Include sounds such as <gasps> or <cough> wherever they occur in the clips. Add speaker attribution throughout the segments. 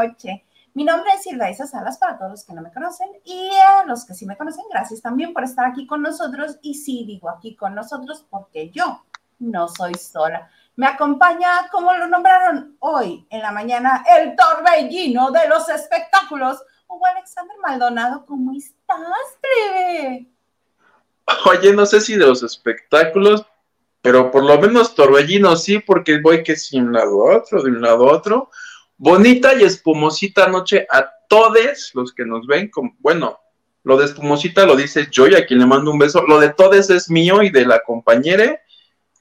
Speaker 1: noche. Mi nombre es Silvia Isa Salas para todos los que no me conocen y a los que sí me conocen, gracias también por estar aquí con nosotros. Y sí, digo aquí con nosotros porque yo no soy sola. Me acompaña, como lo nombraron hoy en la mañana, el torbellino de los espectáculos. Hugo Alexander Maldonado, ¿cómo estás, breve?
Speaker 2: Oye, no sé si de los espectáculos, pero por lo menos torbellino sí, porque voy que si un lado a otro, de un lado a otro. Bonita y espumosita noche a todos los que nos ven. bueno, lo de espumosita lo dice yo y a quien le mando un beso. Lo de todos es mío y de la compañera.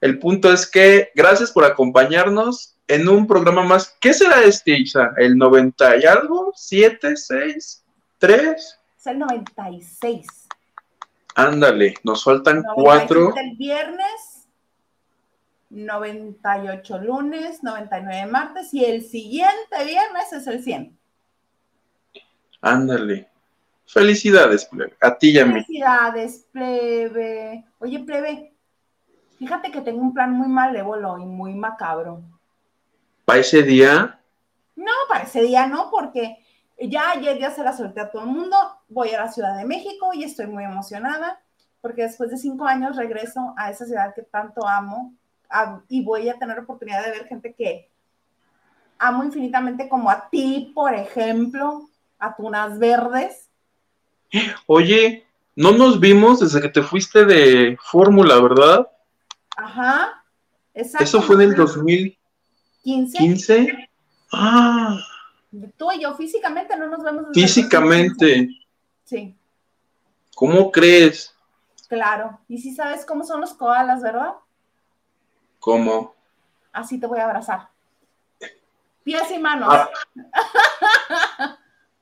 Speaker 2: El punto es que gracias por acompañarnos en un programa más. ¿Qué será este, Isa? ¿El 90 y algo? ¿7, 6, 3?
Speaker 1: Es el 96.
Speaker 2: Ándale, nos faltan cuatro.
Speaker 1: El viernes, 98 lunes, 99 martes y el siguiente viernes es el 100.
Speaker 2: Ándale. Felicidades, plebe. A ti y a
Speaker 1: mí. Felicidades, plebe. Oye, plebe, fíjate que tengo un plan muy malévolo y muy macabro.
Speaker 2: ¿Para ese día?
Speaker 1: No, para ese día no, porque ya ayer ya se la solté a todo el mundo, voy a la Ciudad de México y estoy muy emocionada porque después de cinco años regreso a esa ciudad que tanto amo y voy a tener oportunidad de ver gente que amo infinitamente como a ti, por ejemplo, a Tunas Verdes.
Speaker 2: Oye, no nos vimos desde que te fuiste de Fórmula, ¿verdad?
Speaker 1: Ajá,
Speaker 2: exacto. Eso fue en el 2015. ¿15? Ah.
Speaker 1: Tú y yo físicamente no nos vemos.
Speaker 2: Físicamente.
Speaker 1: Sí.
Speaker 2: ¿Cómo crees?
Speaker 1: Claro. Y si sabes cómo son los koalas, ¿verdad?
Speaker 2: ¿Cómo?
Speaker 1: Así te voy a abrazar. Pies y manos. Ah.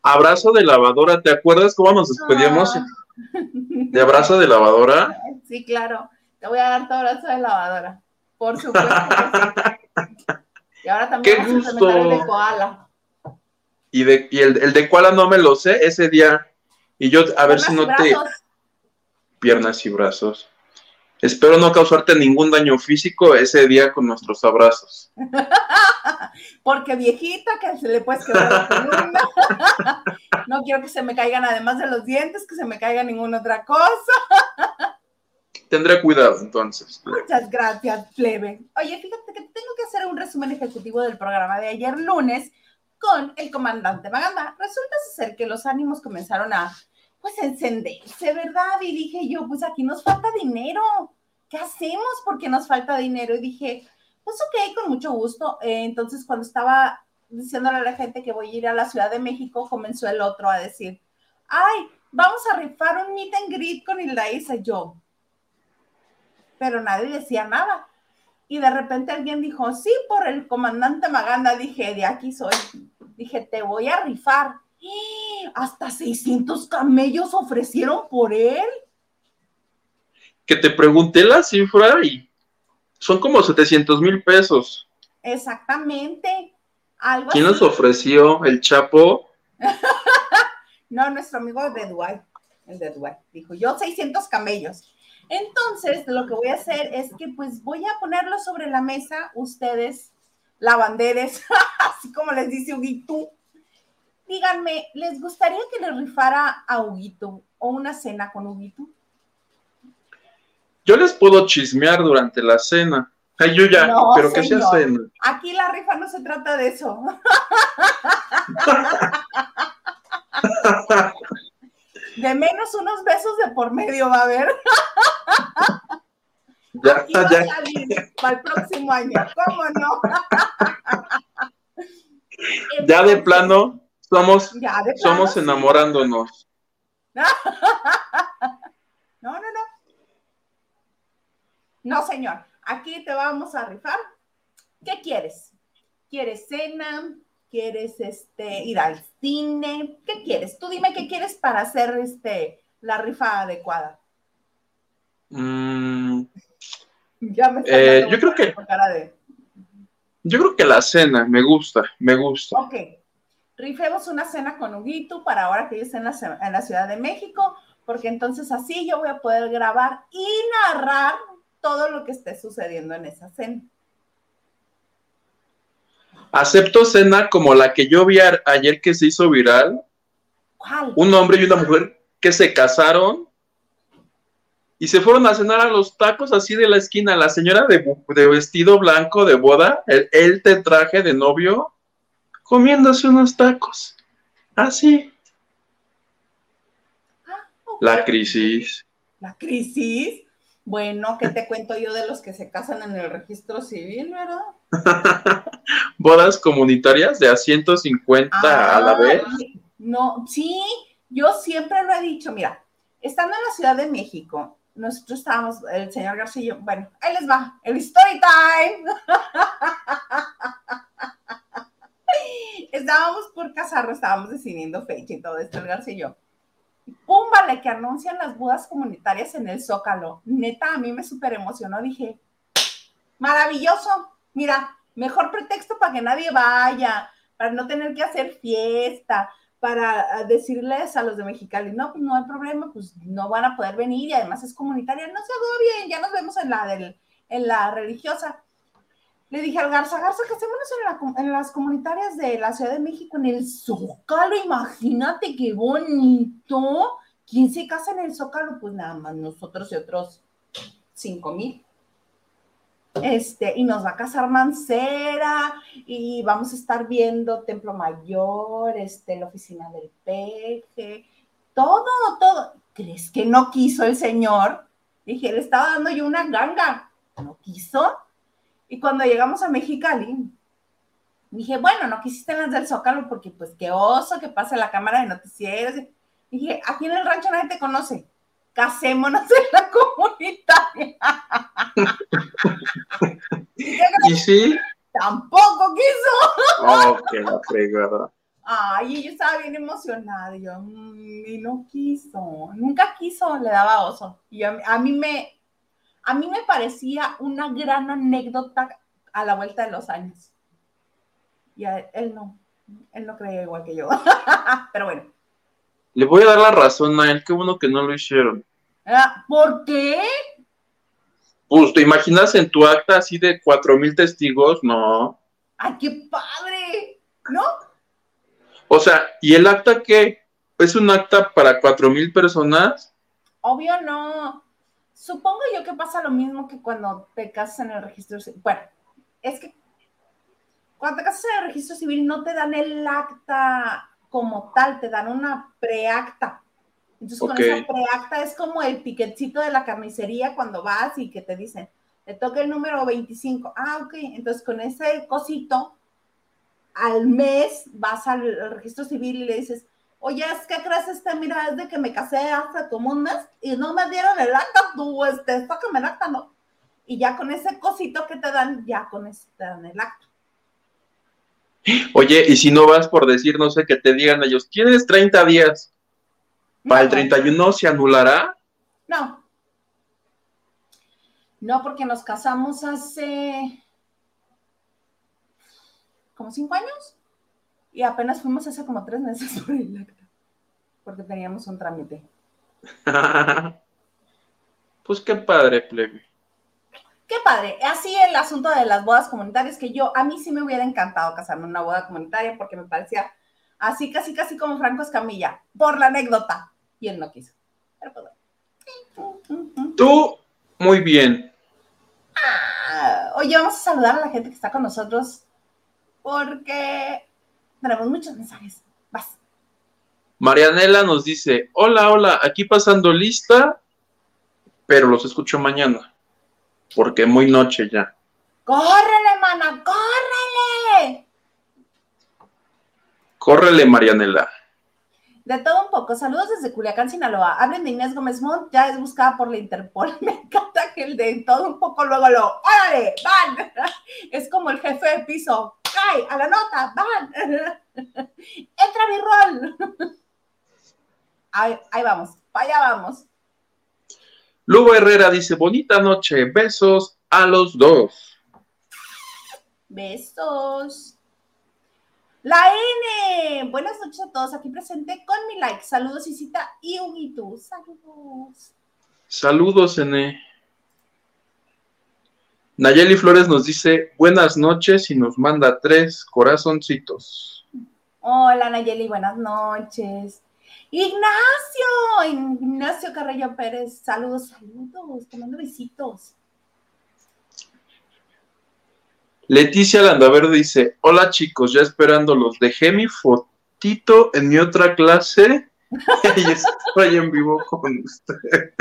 Speaker 2: abrazo de lavadora. ¿Te acuerdas cómo nos despedíamos? Ah. ¿De abrazo de lavadora?
Speaker 1: Sí, claro. Te voy a dar tu abrazo de lavadora. Por supuesto. <laughs> y ahora también
Speaker 2: Qué gusto. el de koala y, de, y el, el de cuál no me lo sé ese día. Y yo, a ver si no te. Piernas y brazos. Espero no causarte ningún daño físico ese día con nuestros abrazos. <laughs>
Speaker 1: Porque viejita que se le puede quedar la columna. <laughs> no quiero que se me caigan, además de los dientes, que se me caiga ninguna otra cosa. <laughs>
Speaker 2: Tendré cuidado entonces.
Speaker 1: Muchas gracias, plebe. Oye, fíjate que tengo que hacer un resumen ejecutivo del programa de ayer lunes con el comandante Maganda. Resulta ser que los ánimos comenzaron a, pues, encenderse, ¿verdad? Y dije yo, pues aquí nos falta dinero. ¿Qué hacemos porque nos falta dinero? Y dije, pues ok, con mucho gusto. Eh, entonces, cuando estaba diciéndole a la gente que voy a ir a la Ciudad de México, comenzó el otro a decir, ay, vamos a rifar un meet and greet con Hilda yo. Pero nadie decía nada. Y de repente alguien dijo, sí, por el comandante Maganda. Dije, de aquí soy. Dije, te voy a rifar. Hasta 600 camellos ofrecieron por él.
Speaker 2: Que te pregunté la cifra y son como 700 mil pesos.
Speaker 1: Exactamente.
Speaker 2: ¿Quién nos ofreció? ¿El Chapo? <laughs>
Speaker 1: no, nuestro amigo de Dubai. El de Dubai. Dijo, yo 600 camellos. Entonces, lo que voy a hacer es que pues voy a ponerlo sobre la mesa, ustedes, lavanderes, <laughs> así como les dice Huguito. Díganme, ¿les gustaría que le rifara a Huguito o una cena con Huguito?
Speaker 2: Yo les puedo chismear durante la cena. Ay, yo ya, pero que sea cena.
Speaker 1: Aquí la rifa no se trata de eso. <laughs> De menos unos besos de por medio va a haber. <laughs>
Speaker 2: Ya, ya.
Speaker 1: para el próximo año, ¿cómo no? <laughs>
Speaker 2: ya de plano, somos, somos enamorándonos. <laughs>
Speaker 1: No, no, no. No, señor. Aquí te vamos a rifar. ¿Qué quieres? ¿Quieres cena? ¿Quieres este, ir al cine? ¿Qué quieres? Tú dime qué quieres para hacer este, la rifa adecuada.
Speaker 2: Mm, ya me eh, yo creo que yo creo que la cena me gusta, me gusta.
Speaker 1: Ok, rifemos una cena con Huguito para ahora que yo esté en la, en la Ciudad de México, porque entonces así yo voy a poder grabar y narrar todo lo que esté sucediendo en esa cena.
Speaker 2: Acepto cena como la que yo vi ayer que se hizo viral.
Speaker 1: ¿Cuál?
Speaker 2: Un hombre y una mujer que se casaron y se fueron a cenar a los tacos así de la esquina. La señora de, de vestido blanco de boda, él te traje de novio, comiéndose unos tacos. Así.
Speaker 1: Ah, ok.
Speaker 2: La crisis.
Speaker 1: La crisis. Bueno, ¿qué te cuento yo de los que se casan en el registro civil, verdad? <laughs>
Speaker 2: Bodas comunitarias de a 150 a la
Speaker 1: Ah,
Speaker 2: vez.
Speaker 1: No, sí, yo siempre lo he dicho, mira, estando en la Ciudad de México, nosotros estábamos, el señor García y yo, bueno, ahí les va, el story time. <laughs> estábamos por casarnos, estábamos decidiendo fecha y todo esto, el García y yo. Que anuncian las bodas comunitarias en el Zócalo. Neta, a mí me súper emocionó, dije, maravilloso, mira, mejor pretexto para que nadie vaya, para no tener que hacer fiesta, para uh, decirles a los de Mexicali, no, pues no hay problema, pues no van a poder venir y además es comunitaria, no se agobien, ya nos vemos en la, del, en la religiosa. Le dije al Garza, Garza, casémonos en, la, en las comunitarias de la Ciudad de México, en el Zócalo, imagínate qué bonito. ¿Quién se casa en el Zócalo? Pues nada más nosotros y otros cinco mil. Este, y nos va a casar Mancera, y vamos a estar viendo Templo Mayor, este, la oficina del peje, todo, todo. ¿Crees que no quiso el señor? Dije, le estaba dando yo una ganga. ¿No quiso? Y cuando llegamos a Mexicali, dije, bueno, no quisiste las del Zócalo porque pues qué oso que pase la cámara de noticieros. Dije, aquí en el rancho nadie te conoce. Casémonos en la <laughs> comunitaria. <laughs>
Speaker 2: ¿Y sí?
Speaker 1: Tampoco quiso.
Speaker 2: Oh, qué la fregada.
Speaker 1: Ay, yo estaba bien emocionada. Y yo, mmm, y no quiso. Nunca quiso, le daba oso. Y a, a mí me, a mí me parecía una gran anécdota a la vuelta de los años. Y a él no, él no creía igual que yo. <laughs> Pero bueno.
Speaker 2: Le voy a dar la razón a él, qué bueno que no lo hicieron.
Speaker 1: ¿Por qué?
Speaker 2: Pues te imaginas en tu acta así de cuatro mil testigos, no.
Speaker 1: ¡Ay, qué padre! ¿No?
Speaker 2: O sea, ¿y el acta qué? ¿Es un acta para cuatro mil personas?
Speaker 1: Obvio no. Supongo yo que pasa lo mismo que cuando te casas en el registro civil. Bueno, es que cuando te casas en el registro civil no te dan el acta como tal, te dan una preacta. Entonces, okay. con esa preacta es como el tiquetcito de la carnicería cuando vas y que te dicen, te toca el número 25. Ah, ok. Entonces, con ese cosito, al mes vas al, al registro civil y le dices, oye, es que crees, este, mira, es de que me casé hace como un mes y no me dieron el acta, tú, este, sácame el acta, ¿no? Y ya con ese cosito que te dan, ya con ese te dan el acta.
Speaker 2: Oye, y si no vas por decir, no sé, que te digan ellos, tienes 30 días, ¿para el 31 se anulará?
Speaker 1: No. No, porque nos casamos hace como cinco años y apenas fuimos hace como tres meses <laughs> por el acta, porque teníamos un trámite. <laughs>
Speaker 2: pues qué padre, plebe.
Speaker 1: Qué padre. Así el asunto de las bodas comunitarias, que yo, a mí sí me hubiera encantado casarme en una boda comunitaria porque me parecía así, casi, casi como Franco Escamilla, por la anécdota. Y él no quiso. Pero pues.
Speaker 2: Tú, muy bien.
Speaker 1: Ah, oye, vamos a saludar a la gente que está con nosotros porque tenemos muchos mensajes. Vas.
Speaker 2: Marianela nos dice, hola, hola, aquí pasando lista, pero los escucho mañana, porque muy noche ya.
Speaker 1: ¡Córrele, mana! ¡Córrele!
Speaker 2: Córrele, Marianela.
Speaker 1: De todo un poco. Saludos desde Culiacán, Sinaloa. Hablen de Inés Gómez Montt, ya es buscada por la Interpol. <laughs> Me encanta que el de todo un poco luego lo, ¡órale! ¡Van! <laughs> Es como el jefe de piso. ¡Cae! ¡A la nota! ¡Van! <laughs> ¡Entra mi rol! <laughs> Ahí, ahí vamos, para allá vamos.
Speaker 2: Lugo Herrera dice, bonita noche, besos a los dos.
Speaker 1: Besos. La N. Buenas noches a todos. Aquí presente con mi like. Saludos, Isita y Huguito. Saludos.
Speaker 2: Saludos, N. Nayeli Flores nos dice buenas noches y nos manda tres corazoncitos.
Speaker 1: Hola Nayeli, buenas noches. Ignacio, Ignacio Carrillo Pérez, saludos, saludos, te mando besitos.
Speaker 2: Leticia Landaverde dice, hola chicos, ya esperándolos, dejé mi fotito en mi otra clase <laughs> y estoy en vivo con ustedes.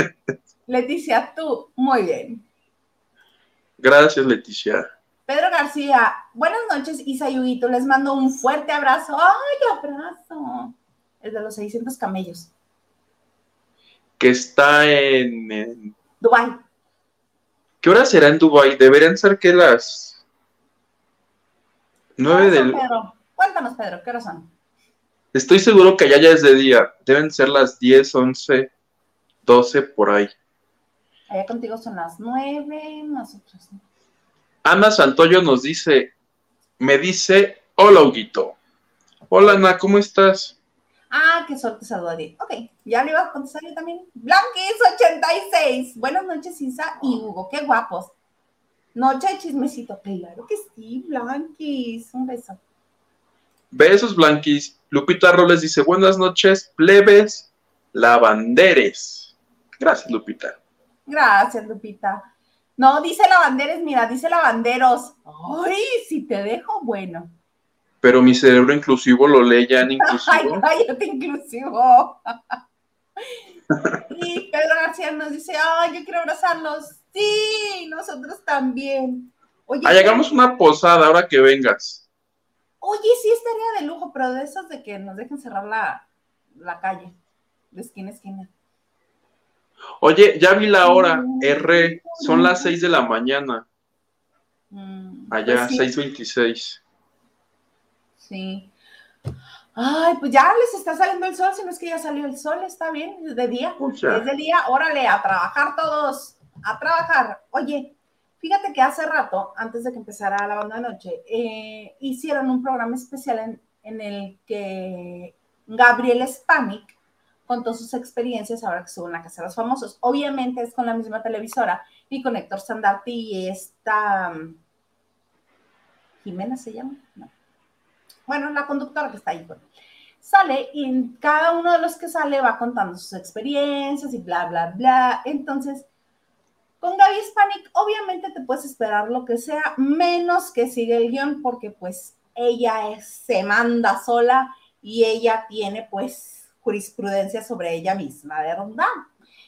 Speaker 1: Leticia, tú, muy bien.
Speaker 2: Gracias, Leticia.
Speaker 1: Pedro García, buenas noches, Isa les mando un fuerte abrazo. ¡Ay, abrazo! El de los 600 camellos.
Speaker 2: Que está en, en...
Speaker 1: Dubái.
Speaker 2: ¿Qué hora será en Dubái? Deberían ser que las 9 del...
Speaker 1: Pedro? Cuéntanos, Pedro, ¿qué hora son?
Speaker 2: Estoy seguro que allá ya es de día. Deben ser las 10, 11, 12 por ahí.
Speaker 1: Allá contigo son las 9, nosotros.
Speaker 2: Ana Santoyo nos dice, me dice, hola Huguito. Hola Ana, ¿cómo estás?
Speaker 1: Ah, qué suerte saluda Ok, ya le iba a contestar yo también. Blanquis86. Buenas noches, Isa y Hugo. Qué guapos. Noche de chismecito. Claro que sí, Blanquis. Un beso.
Speaker 2: Besos, Blanquis. Lupita Robles dice, buenas noches, plebes, lavanderes. Gracias, Lupita.
Speaker 1: Gracias, Lupita. No, dice lavanderes, mira, dice lavanderos. Ay, si te dejo, bueno.
Speaker 2: Pero mi cerebro inclusivo lo lee ya en <laughs> inclusivo.
Speaker 1: Ay, cállate, inclusivo. <laughs> y Pedro García nos dice, ay, yo quiero abrazarlos. Sí, nosotros también.
Speaker 2: Oye, ah, hagamos una posada ahora que vengas.
Speaker 1: Oye, sí estaría de lujo, pero de esas de que nos dejen cerrar la, la calle, de esquina a esquina.
Speaker 2: Oye, ya vi la hora, R, son las 6 de la mañana. Mm, Allá, pues 6.26.
Speaker 1: Sí. Ay, pues ya les está saliendo el sol, si no es que ya salió el sol, está bien, es de día. Es de día, órale, a trabajar todos, a trabajar. Oye, fíjate que hace rato, antes de que empezara la banda de noche, eh, hicieron un programa especial en, en el que Gabriel Spanik contó sus experiencias ahora que estuvo en la Casa de los Famosos. Obviamente es con la misma televisora y con Héctor Sandarti y esta... Mm, Jimena se llama, no bueno, la conductora que está ahí Sale y cada uno de los que sale va contando sus experiencias y bla, bla, bla. Entonces, con Gaby Spanik, obviamente te puedes esperar lo que sea, menos que siga el guion, porque pues ella se manda sola y ella tiene pues jurisprudencia sobre ella misma, ¿verdad?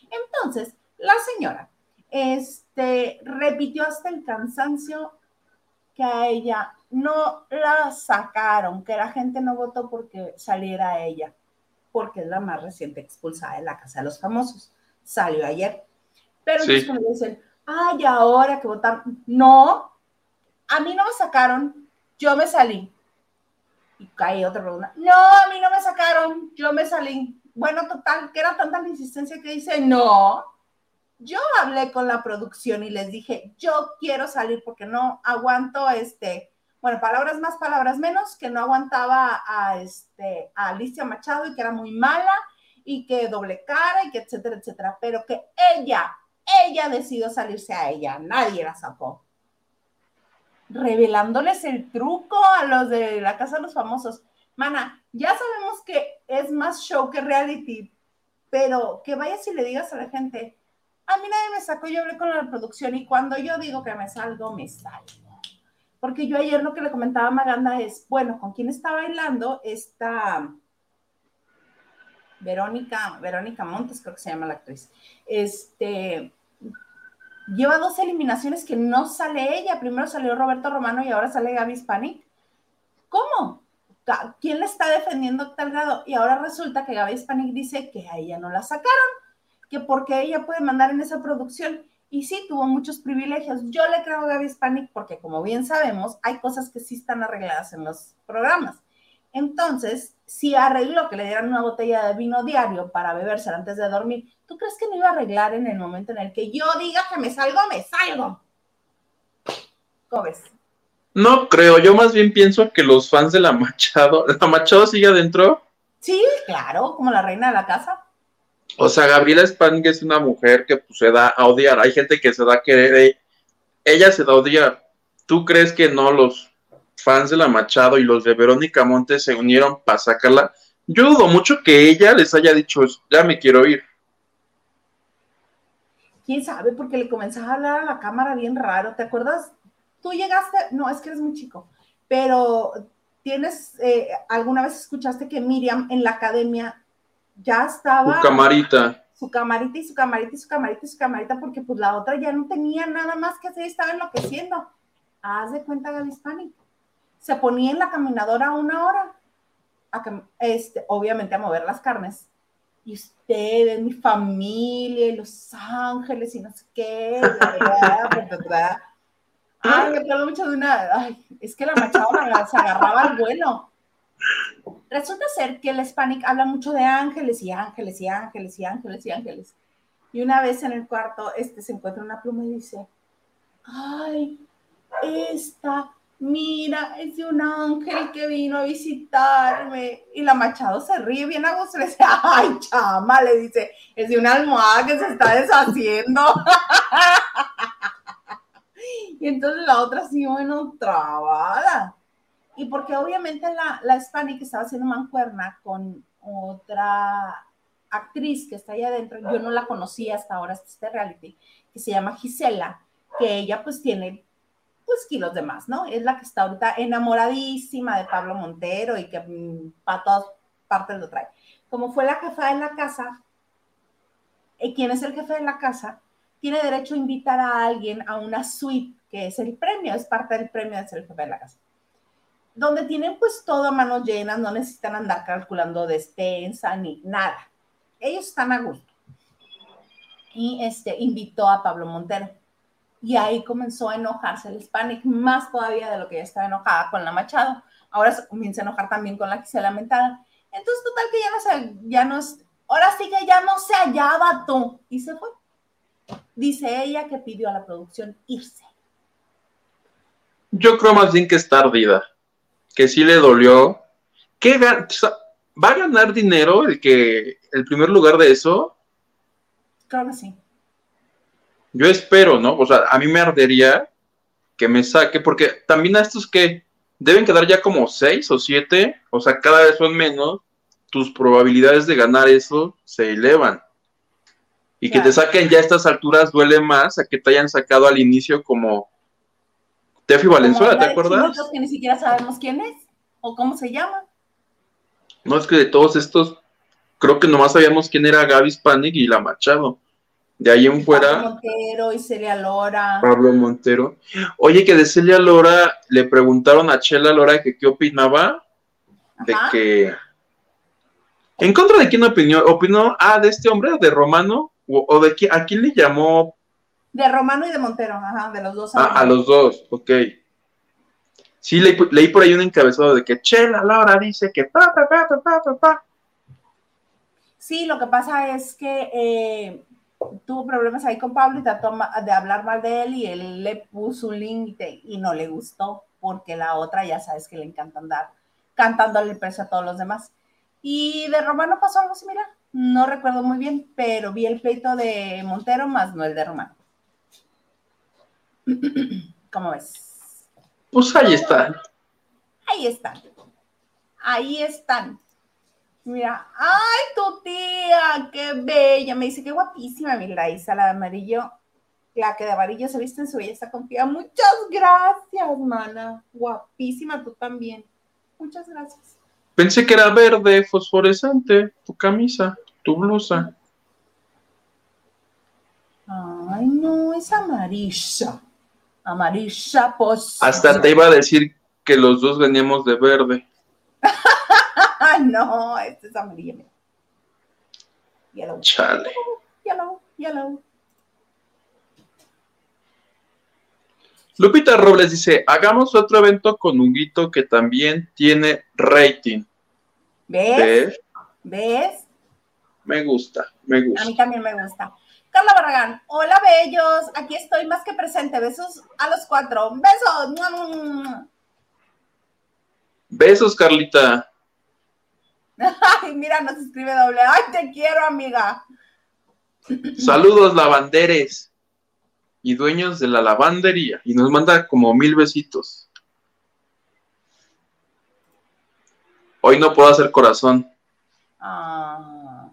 Speaker 1: Entonces, la señora este, repitió hasta el cansancio que a ella no la sacaron, que la gente no votó porque saliera ella, porque es la más reciente expulsada de la Casa de los Famosos. Salió ayer. Pero sí. entonces me dicen, ay, ahora que votaron. No, a mí no me sacaron, yo me salí. Y cae otra pregunta. No, a mí no me sacaron, yo me salí. Bueno, total, que era tanta la insistencia que dice, no, yo hablé con la producción y les dije, yo quiero salir porque no aguanto este, bueno, palabras más, palabras menos, que no aguantaba a, este, a Alicia Machado y que era muy mala y que doble cara y que etcétera, etcétera, pero que ella, ella decidió salirse a ella, nadie la sacó. Revelándoles el truco a los de la Casa de los Famosos. Mana, ya sabemos que es más show que reality, pero que vayas y le digas a la gente, a mí nadie me sacó, yo hablé con la producción y cuando yo digo que me salgo, me salgo. Porque yo ayer lo que le comentaba a Maganda es, bueno, ¿con quién está bailando? Esta Verónica, Verónica Montes, creo que se llama la actriz. Este, lleva dos eliminaciones que no sale ella. Primero salió Roberto Romano y ahora sale Gaby Spanik. ¿Cómo? ¿Quién le está defendiendo a tal grado? Y ahora resulta que Gaby Spanik dice que a ella no la sacaron, que porque ella puede mandar en esa producción. Y sí, tuvo muchos privilegios. Yo le creo a Gaby Hispanic porque, como bien sabemos, hay cosas que sí están arregladas en los programas. Entonces, si arregló que le dieran una botella de vino diario para bebérsela antes de dormir, ¿tú crees que no iba a arreglar en el momento en el que yo diga que me salgo, me salgo? ¿Cómo ves?
Speaker 2: No creo, yo más bien pienso que los fans de la Machado, <laughs> ¿la Machado sigue adentro?
Speaker 1: Sí, claro, como la reina de la casa.
Speaker 2: O sea, Gabriela Spanik es una mujer que pues, se da a odiar. Hay gente que se da a querer. ella se da a odiar. ¿Tú crees que no los fans de la Machado y los de Verónica Montes se unieron para sacarla? Yo dudo mucho que ella les haya dicho, ya me quiero ir.
Speaker 1: ¿Quién sabe? Porque le comenzaba a hablar a la cámara bien raro. ¿Te acuerdas? Tú llegaste, no, es que eres muy chico, pero tienes, eh, alguna vez escuchaste que Miriam en la academia ya estaba...
Speaker 2: Su camarita.
Speaker 1: Su camarita y su camarita y su camarita y su camarita, porque pues la otra ya no tenía nada más que hacer, estaba enloqueciendo. Haz de cuenta, Gaby Hispanic. Se ponía en la caminadora una hora, a este, obviamente a mover las carnes. Y ustedes, mi familia, y Los Ángeles, y no sé qué. <laughs> Ay, me acuerdo mucho de una. Ay, es que la Machado se agarraba al vuelo. Resulta ser que el Hispanic habla mucho de ángeles y ángeles y ángeles y ángeles y ángeles. Y una vez en el cuarto este, se encuentra una pluma y dice, ay, esta, mira, es de un ángel que vino a visitarme. Y la Machado se ríe bien a gusto, le dice, <laughs> ay, chama, le dice, es de una almohada que se está deshaciendo. <laughs> y entonces la otra sí, bueno, trabada. Y porque obviamente la, la Hispanic estaba haciendo mancuerna con otra actriz que está ahí adentro, yo no la conocía hasta ahora, este reality, que se llama Gisela, que ella pues tiene pues kilos de más, ¿no? Es la que está ahorita enamoradísima de Pablo Montero y que mm, para todas partes lo trae. Como fue la jefa de la casa, ¿y quién es el jefe de la casa? Tiene derecho a invitar a alguien a una suite, que es el premio, es parte del premio de ser el jefe de la casa. Donde tienen pues todo a manos llenas, no necesitan andar calculando despensa ni nada. Ellos están a gusto. Y este invitó a Pablo Montero y ahí comenzó a enojarse el Hispanic, más todavía de lo que ya estaba enojada con la Machado. Ahora se comienza a enojar también con la que se lamentada. Entonces, total que ya no se, ya no, ahora sí que ya no se hallaba tú. Y se fue. Dice ella que pidió a la producción irse.
Speaker 2: Yo creo más bien que es tardida, que sí le dolió. ¿Qué ¿Va a ganar dinero el que el primer lugar de eso?
Speaker 1: Creo que sí
Speaker 2: yo espero, ¿no? O sea, a mí me ardería que me saque, porque también a estos que deben quedar ya como seis o siete, o sea, cada vez son menos, tus probabilidades de ganar eso se elevan. Y que te saquen ya a estas alturas duele más a que te hayan sacado al inicio como Tefi Valenzuela, ¿te acuerdas?
Speaker 1: que ni siquiera sabemos quién es o cómo se llama.
Speaker 2: No, es que de todos estos, creo que nomás sabíamos quién era Gaby Spanik y la Machado. De ahí en fuera.
Speaker 1: Pablo Montero y Celia Lora.
Speaker 2: Pablo Montero. Oye, que de Celia Lora le preguntaron a Chela Lora que qué opinaba de que. ¿En contra de quién opinó? ¿Opinó, ah, de este hombre, de Romano? ¿O, de quién? ¿A quién le llamó?
Speaker 1: De Romano y de Montero, ajá, de los dos.
Speaker 2: Ah, a los dos, ok. Sí, leí por ahí un encabezado de que Chela Lora dice que pa, pa, pa, pa, pa, pa.
Speaker 1: Sí, lo que pasa es que eh, tuvo problemas ahí con Pablo y trató de hablar mal de él y él le puso un límite y no le gustó porque la otra ya sabes que le encanta andar cantándole el precio a todos los demás. Y de Romano pasó algo similar. No recuerdo muy bien, pero vi el pleito de Montero más no el de Romano. <clears throat> ¿Cómo ves?
Speaker 2: Pues ahí están.
Speaker 1: Ahí están. Ahí están. Mira, ay, tu tía, qué bella. Me dice, qué guapísima, mi Laisa, la de amarillo. La que de amarillo se viste en su belleza confía. Muchas gracias, mana. Guapísima tú también. Muchas gracias.
Speaker 2: Pensé que era verde, fosforescente, tu camisa, tu blusa.
Speaker 1: Ay, no, es amarilla. Amarilla, pues.
Speaker 2: Hasta te iba a decir que los dos veníamos de verde. <laughs> <laughs>
Speaker 1: no, este es amarillo. Yellow.
Speaker 2: Chale.
Speaker 1: Yellow, yellow.
Speaker 2: Lupita Robles dice, hagamos otro evento con Huguito que también tiene rating.
Speaker 1: ¿Ves? ¿Ves?
Speaker 2: Me gusta, me gusta.
Speaker 1: A mí también me gusta. Carla Barragán, hola bellos, aquí estoy más que presente. Besos a los cuatro. Besos.
Speaker 2: Besos, Carlita. <laughs>
Speaker 1: Ay, mira, nos escribe doble. Ay, te quiero, amiga.
Speaker 2: Saludos, lavanderes. y dueños de la lavandería. Y nos manda como mil besitos. Hoy no puedo hacer corazón.
Speaker 1: Ah.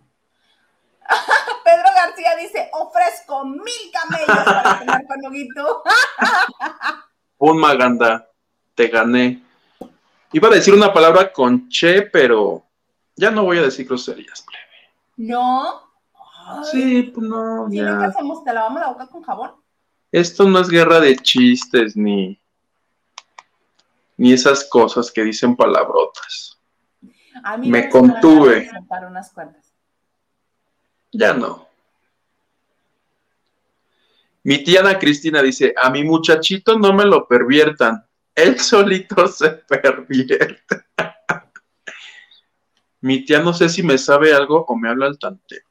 Speaker 1: <laughs> Pedro García dice, ofrezco mil camellos para tener con Huguito. <laughs>
Speaker 2: Un maganda, te gané. Iba a decir una palabra con che, pero ya no voy a decir groserías, plebe.
Speaker 1: ¿No?
Speaker 2: sí, pues no,
Speaker 1: ¿qué hacemos? ¿Te lavamos la boca con jabón?
Speaker 2: Esto no es guerra de chistes ni, ni esas cosas que dicen palabrotas. A mí me contuve.
Speaker 1: Unas cuantas.
Speaker 2: Ya no. Mi tía Ana Cristina dice, a mi muchachito no me lo perviertan, él solito <laughs> se pervierte. Mi tía no sé si me sabe algo o me habla al tanteo.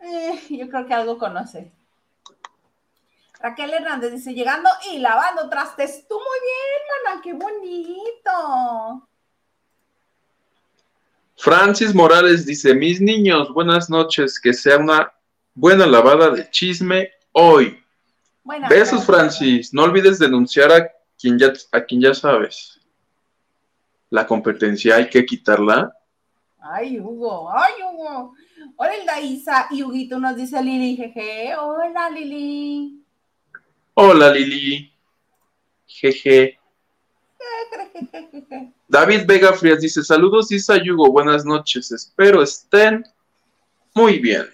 Speaker 1: Eh, yo creo que algo conoce. Raquel Hernández dice, llegando y lavando trastes. Tú muy bien, qué bonito.
Speaker 2: Francis Morales dice, mis niños, buenas noches, que sea una buena lavada de chisme hoy. Besos, Francis. No olvides denunciar a quien, ya, a quien ya sabes. La competencia hay que quitarla.
Speaker 1: Ay, Hugo, ay, Hugo. Hola, Isa y Huguito nos dice Lili, jeje. Hola, Lili.
Speaker 2: Hola, Lili. Jeje. <laughs> David Vega Frías dice: Saludos, Isa y Hugo. Buenas noches. Espero estén muy bien.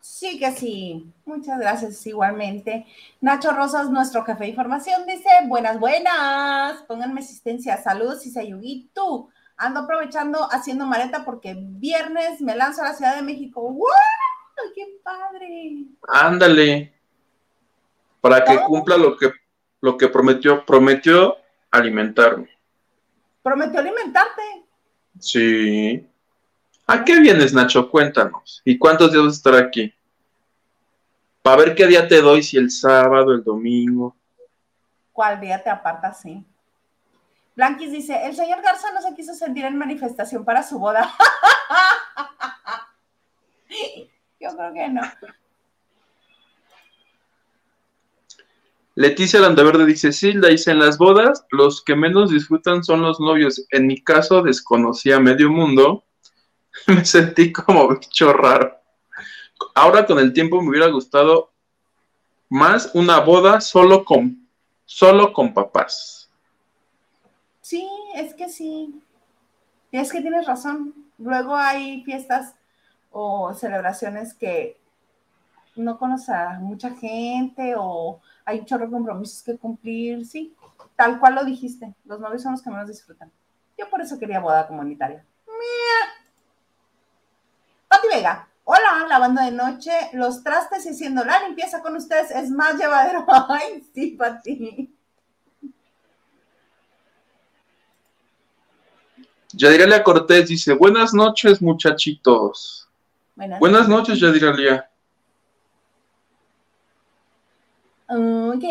Speaker 1: Sí que sí. Muchas gracias igualmente. Nacho Rosas, nuestro jefe de información, dice: Buenas, buenas. Pónganme asistencia. Saludos, Isa y Tú ando aprovechando haciendo maleta porque viernes me lanzo a la Ciudad de México. ¡Wow! ¡Qué padre!
Speaker 2: Ándale. Para que cumpla lo que, lo que prometió. Prometió alimentarme.
Speaker 1: ¿Prometió alimentarte?
Speaker 2: Sí. ¿A qué vienes, Nacho? Cuéntanos. ¿Y cuántos días vas a estar aquí? Para ver qué día te doy, si el sábado, el domingo.
Speaker 1: ¿Cuál día te apartas, sí? Blanquis dice, el señor Garza no se quiso sentir en manifestación para su boda. <laughs> Yo creo que no.
Speaker 2: Leticia Landaverde dice, Silda, dice, en las bodas los que menos disfrutan son los novios. En mi caso desconocía medio mundo. <laughs> me sentí como bicho raro. Ahora con el tiempo me hubiera gustado más una boda solo con, solo con papás.
Speaker 1: Sí, es que sí. Es que tienes razón. Luego hay fiestas o celebraciones que no conoces a mucha gente o hay un chorro de compromisos que cumplir. Sí, tal cual lo dijiste. Los novios son los que menos disfrutan. Yo por eso quería boda comunitaria. Pati Vega. Hola, lavando de noche, los trastes y haciendo la limpieza con ustedes es más llevadero. <laughs> Ay, sí, Pati.
Speaker 2: Yadiralia Cortés dice, buenas noches muchachitos. Buenas, noches, Yadiralia.
Speaker 1: Ok,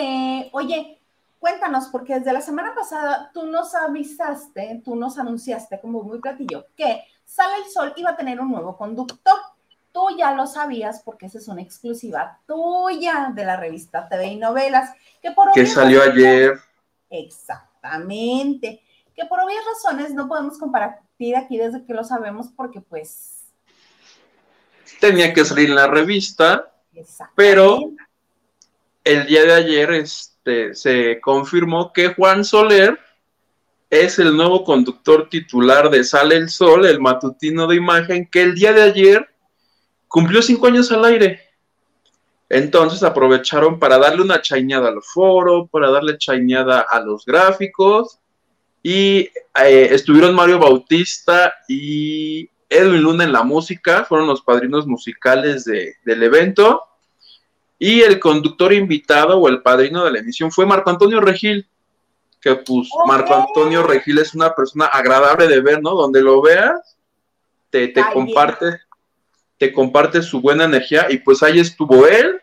Speaker 1: oye, cuéntanos, porque desde la semana pasada tú nos avisaste, tú nos anunciaste como muy platillo que Sale el Sol iba a tener un nuevo conductor. Tú ya lo sabías porque esa es una exclusiva tuya de la revista TV y Novelas, que por
Speaker 2: que salió ayer.
Speaker 1: Exactamente que por obvias razones no podemos compartir aquí desde que lo sabemos porque pues...
Speaker 2: Tenía que salir en la revista, pero el día de ayer este, se confirmó que Juan Soler es el nuevo conductor titular de Sale el Sol, el matutino de imagen, que el día de ayer cumplió cinco años al aire. Entonces aprovecharon para darle una chaineada al foro, para darle chaineada a los gráficos y eh, estuvieron Mario Bautista y Edwin Luna en la música, fueron los padrinos musicales del evento. Y el conductor invitado o el padrino de la emisión fue Marco Antonio Regil, que pues Marco Antonio Regil es una persona agradable de ver, ¿no? Donde lo veas, te, te comparte, te comparte su buena energía y pues ahí estuvo él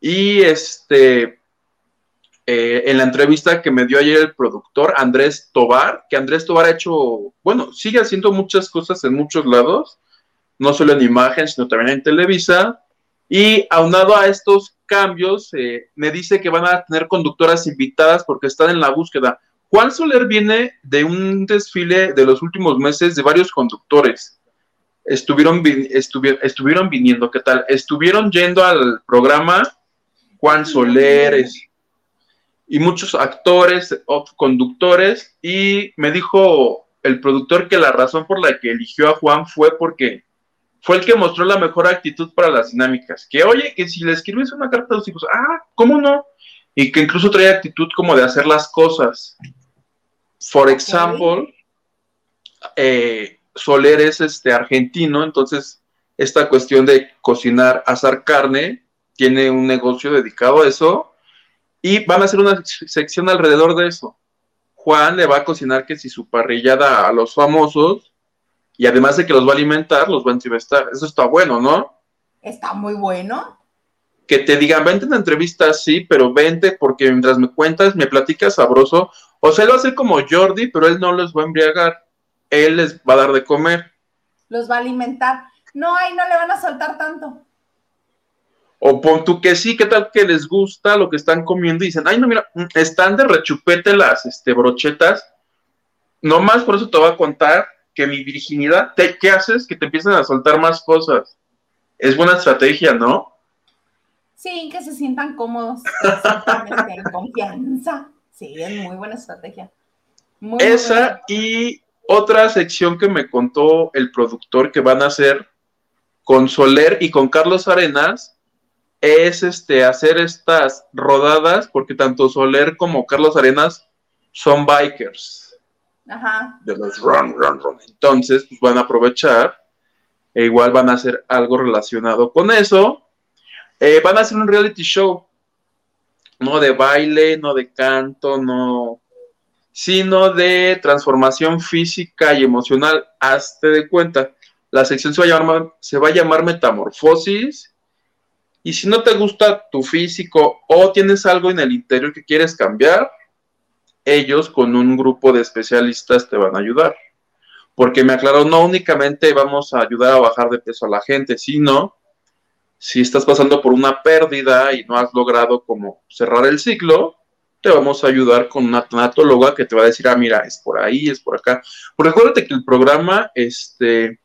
Speaker 2: y este eh, en la entrevista que me dio ayer el productor Andrés Tobar, que Andrés Tobar ha hecho, bueno, sigue haciendo muchas cosas en muchos lados, no solo en imagen, sino también en Televisa. Y aunado a estos cambios, eh, me dice que van a tener conductoras invitadas porque están en la búsqueda. Juan Soler viene de un desfile de los últimos meses de varios conductores. Estuvieron, estuvieron viniendo, ¿qué tal? Estuvieron yendo al programa Juan Soler y muchos actores, conductores, y me dijo el productor que la razón por la que eligió a Juan fue porque fue el que mostró la mejor actitud para las dinámicas. Que oye, que si le escribes una carta a los hijos, ah, ¿cómo no? Y que incluso trae actitud como de hacer las cosas. For example, eh, Soler es este argentino, entonces esta cuestión de cocinar, asar carne, tiene un negocio dedicado a eso y van a hacer una sección alrededor de eso. Juan le va a cocinar que si su parrillada a los famosos y además de que los va a alimentar, los va a entrevistar. Eso está bueno, ¿no?
Speaker 1: Está muy bueno.
Speaker 2: Que te digan, vente en entrevista, sí, pero vente porque mientras me cuentas, me platicas sabroso. O sea, él va a ser como Jordi, pero él no los va a embriagar. Él les va a dar de comer.
Speaker 1: Los va a alimentar. No, ahí no le van a soltar tanto.
Speaker 2: O pon tú que sí, ¿qué tal que les gusta lo que están comiendo? Y dicen, ay, no, mira, mm, están de rechupete las este, brochetas. No más por eso te voy a contar que mi virginidad, te, ¿qué haces? Que te empiezan a soltar más cosas. Es buena estrategia, ¿no?
Speaker 1: Sí, que se sientan cómodos, <laughs> en confianza. Sí, es muy buena estrategia.
Speaker 2: Esa y otra sección que me contó el productor que van a hacer con Soler y con Carlos Arenas es este hacer estas rodadas porque tanto Soler como Carlos Arenas son bikers. Ajá. de los run, run, run. Entonces, pues van a aprovechar e igual van a hacer algo relacionado con eso. Eh, van a hacer un reality show, no de baile, no de canto, no, sino de transformación física y emocional. Hazte de cuenta, la sección se va a llamar, se va a llamar Metamorfosis. Y si no te gusta tu físico o tienes algo en el interior que quieres cambiar, ellos con un grupo de especialistas te van a ayudar. Porque me aclaró, no únicamente vamos a ayudar a bajar de peso a la gente, sino si estás pasando por una pérdida y no has logrado como cerrar el ciclo, te vamos a ayudar con una tanatóloga que te va a decir, ah, mira, es por ahí, es por acá. Porque acuérdate que el programa este,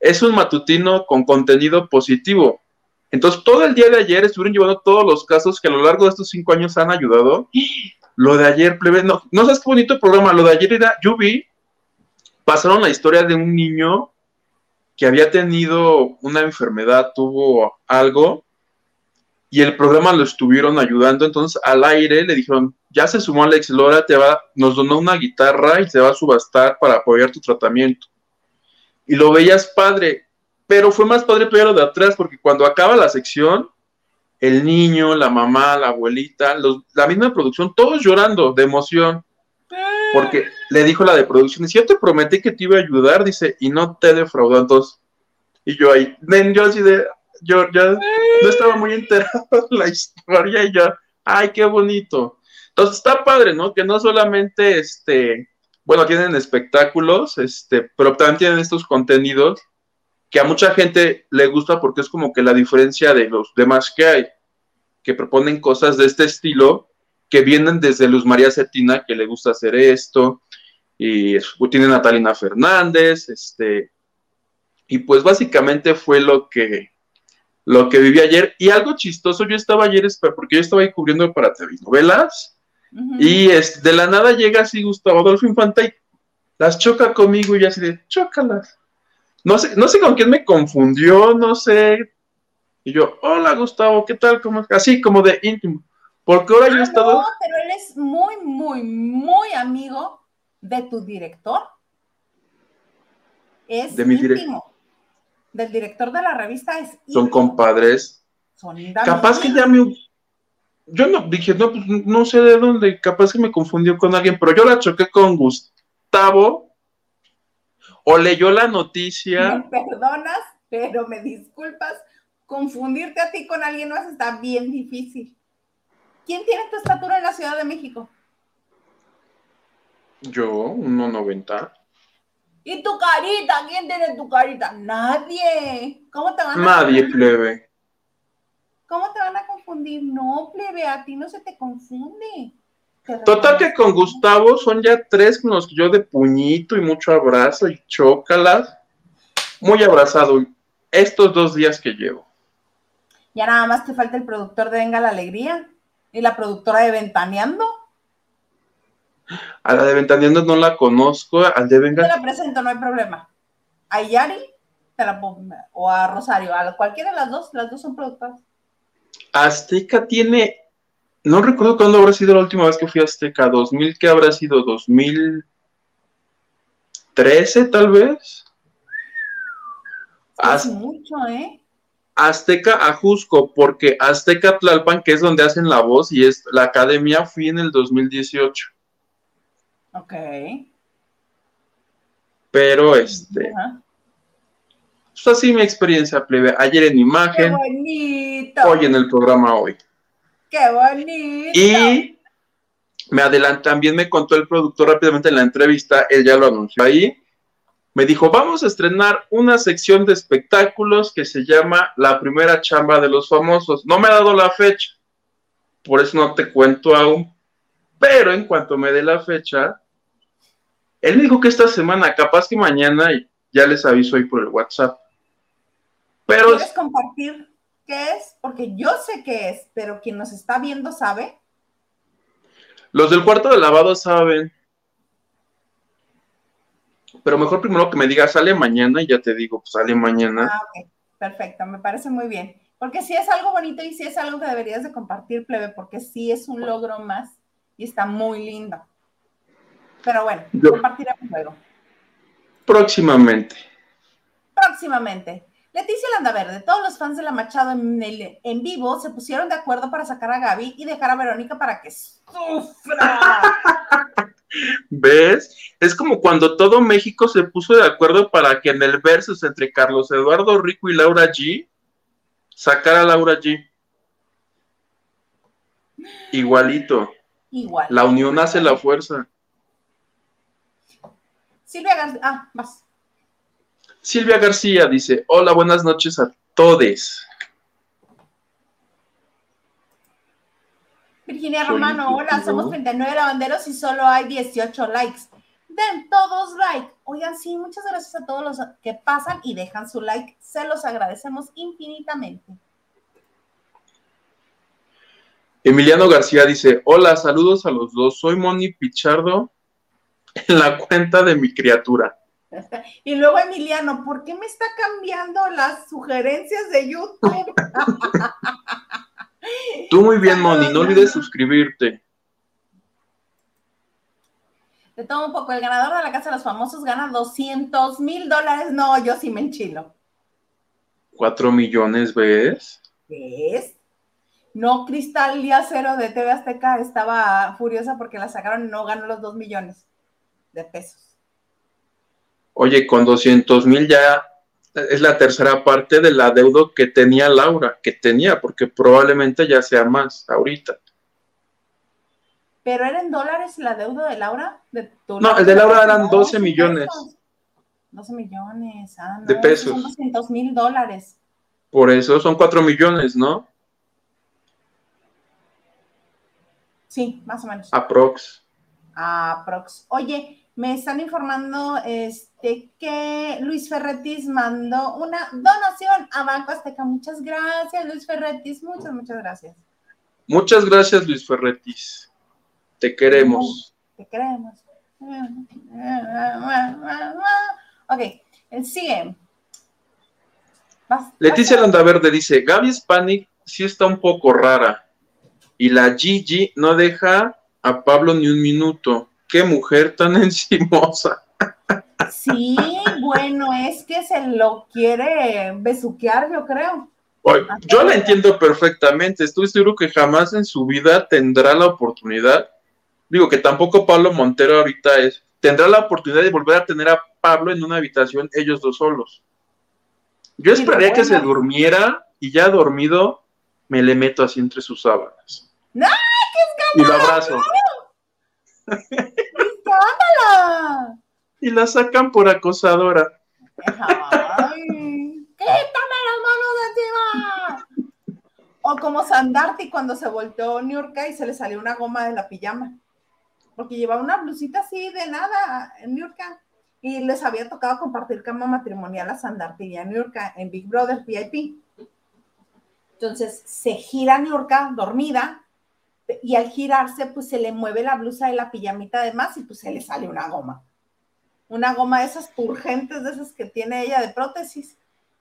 Speaker 2: es un matutino con contenido positivo. Entonces, todo el día de ayer estuvieron llevando todos los casos que a lo largo de estos cinco años han ayudado lo de ayer, plebe, no, no sabes qué bonito programa. Lo de ayer era, yo vi, pasaron la historia de un niño que había tenido una enfermedad, tuvo algo, y el programa lo estuvieron ayudando. Entonces, al aire le dijeron, ya se sumó Alex Lora, te va, nos donó una guitarra y se va a subastar para apoyar tu tratamiento. Y lo veías padre, pero fue más padre lo de atrás, porque cuando acaba la sección, el niño, la mamá, la abuelita, la misma producción, todos llorando de emoción. Porque le dijo la de producción, dice, yo te prometí que te iba a ayudar, dice, y no te defraudó. Entonces, y yo ahí, yo así de, yo ya no estaba muy enterado de <laughs> la historia y ya, ay, qué bonito. Entonces está padre, ¿no? Que no solamente, este, bueno, tienen espectáculos, este, pero también tienen estos contenidos que a mucha gente le gusta porque es como que la diferencia de los demás que hay, que proponen cosas de este estilo, que vienen desde Luz María Cetina, que le gusta hacer esto, y tiene Natalina Fernández, este, y pues básicamente fue lo que, lo que viví ayer, y algo chistoso, yo estaba ayer, porque yo estaba ahí cubriendo para telenovelas, y es, de la nada llega así Gustavo Adolfo Infante y las choca conmigo y así de, chócalas no sé, no sé con quién me confundió, no sé. Y yo, hola Gustavo, ¿qué tal? ¿Cómo? Así como de íntimo. Porque ahora yo he ah, estado. No,
Speaker 1: pero él es muy, muy, muy amigo de tu director. Es de mi íntimo. Del director de la revista es.
Speaker 2: Son compadres. Son Capaz que ya me. Yo no dije, no, pues no sé de dónde, capaz que me confundió con alguien, pero yo la choqué con Gustavo o leyó la noticia.
Speaker 1: Me perdonas, pero me disculpas. Confundirte a ti con alguien más está bien difícil. ¿Quién tiene tu estatura en la Ciudad de México?
Speaker 2: Yo, 1,90.
Speaker 1: ¿Y tu carita? ¿Quién tiene tu carita? Nadie. ¿Cómo te van
Speaker 2: a Nadie, plebe.
Speaker 1: ¿Cómo te van a confundir? No, plebe, a ti no se te confunde.
Speaker 2: Total que con Gustavo son ya tres con los que yo de puñito y mucho abrazo y chócalas. Muy abrazado estos dos días que llevo.
Speaker 1: Ya nada más te falta el productor de Venga la Alegría y la productora de Ventaneando.
Speaker 2: A la de Ventaneando no la conozco, al de Venga.
Speaker 1: Te la presento, no hay problema. A Yari te la o a Rosario, a cualquiera de las dos, las dos son productoras.
Speaker 2: Azteca tiene, no recuerdo cuándo habrá sido la última vez que fui a Azteca, 2000, ¿qué habrá sido? ¿2013 tal vez?
Speaker 1: Hace mucho, ¿eh?
Speaker 2: Azteca Ajusco, porque Azteca Tlalpan, que es donde hacen la voz y es la academia, fui en el 2018.
Speaker 1: Ok.
Speaker 2: Pero este. Pues así mi experiencia, plebe. Ayer en imagen.
Speaker 1: ¡Qué bonito!
Speaker 2: Hoy en el programa hoy.
Speaker 1: ¡Qué bonito!
Speaker 2: Y me adelanta, también me contó el productor rápidamente en la entrevista, él ya lo anunció ahí, me dijo, vamos a estrenar una sección de espectáculos que se llama La primera chamba de los famosos. No me ha dado la fecha, por eso no te cuento aún, pero en cuanto me dé la fecha, él me dijo que esta semana, capaz que mañana, ya les aviso ahí por el WhatsApp.
Speaker 1: Pero ¿Quieres compartir qué es? Porque yo sé qué es, pero quien nos está viendo sabe.
Speaker 2: Los del cuarto de lavado saben. Pero mejor primero que me diga, sale mañana y ya te digo, pues sale mañana.
Speaker 1: Ah, ok, perfecto, me parece muy bien. Porque sí es algo bonito y sí es algo que deberías de compartir, plebe, porque sí es un logro más y está muy lindo. Pero bueno, compartiremos luego.
Speaker 2: Próximamente.
Speaker 1: Próximamente. Leticia Landaverde, todos los fans de La Machado en, el, en vivo se pusieron de acuerdo para sacar a Gaby y dejar a Verónica para que sufra.
Speaker 2: ¿Ves? Es como cuando todo México se puso de acuerdo para que en el versus entre Carlos Eduardo Rico y Laura G sacara a Laura G. Igualito.
Speaker 1: Igual.
Speaker 2: La unión hace la fuerza.
Speaker 1: Silvia García, ah, vas.
Speaker 2: Silvia García dice, hola, buenas noches a todos.
Speaker 1: Virginia Romano, hola, somos 39 lavanderos y solo hay 18 likes. Den todos like. Oigan, sí, muchas gracias a todos los que pasan y dejan su like. Se los agradecemos infinitamente.
Speaker 2: Emiliano García dice, hola, saludos a los dos. Soy Moni Pichardo en la cuenta de mi criatura.
Speaker 1: Y luego Emiliano, ¿por qué me está cambiando las sugerencias de YouTube?
Speaker 2: Tú muy bien, Moni, no olvides suscribirte.
Speaker 1: Te tomo un poco, el ganador de la Casa de los Famosos gana 200 mil dólares. No, yo sí me enchilo.
Speaker 2: ¿Cuatro millones, ves?
Speaker 1: ¿Ves? No, Cristal Día Cero de TV Azteca estaba furiosa porque la sacaron y no ganó los dos millones de pesos.
Speaker 2: Oye, con 200 mil ya es la tercera parte del adeudo que tenía Laura, que tenía, porque probablemente ya sea más ahorita.
Speaker 1: ¿Pero era en dólares el adeudo de Laura?
Speaker 2: no, el de Laura eran 12 millones.
Speaker 1: 12 millones, ah, no,
Speaker 2: de pesos.
Speaker 1: Son 200 mil dólares.
Speaker 2: Por eso son 4 millones, ¿no?
Speaker 1: Sí, más o menos.
Speaker 2: Aprox.
Speaker 1: Aprox. Oye, me están informando este, que Luis Ferretis mandó una donación a Banco Azteca. Muchas gracias, Luis Ferretis. Muchas, muchas gracias.
Speaker 2: Muchas gracias, Luis Ferretis. Te queremos.
Speaker 1: Te queremos. Ok, sigue.
Speaker 2: Leticia Landaverde dice, Gaby Spanik sí está un poco rara. Y la Gigi no deja a Pablo ni un minuto qué mujer tan <laughs> encimosa.
Speaker 1: Sí, bueno, es que se lo quiere besuquear, yo creo.
Speaker 2: yo la entiendo perfectamente, estoy seguro que jamás en su vida tendrá la oportunidad, digo que tampoco Pablo Montero ahorita es, tendrá la oportunidad de volver a tener a Pablo en una habitación ellos dos solos. Yo esperaría que se durmiera y ya dormido me le meto así entre sus sábanas.
Speaker 1: ¡No! ¡Qué
Speaker 2: y lo abrazo. Y la sacan por acosadora.
Speaker 1: ¡Quítame las manos de encima! O como Sandarti cuando se volteó Niurka y se le salió una goma de la pijama. Porque llevaba una blusita así de nada en Niurka. Y les había tocado compartir cama matrimonial a Sandarti y a Niurka en Big Brother VIP. Entonces se gira Niurka dormida y al girarse pues se le mueve la blusa de la pijamita además y pues se le sale una goma. Una goma de esas purgentes, de esas que tiene ella de prótesis,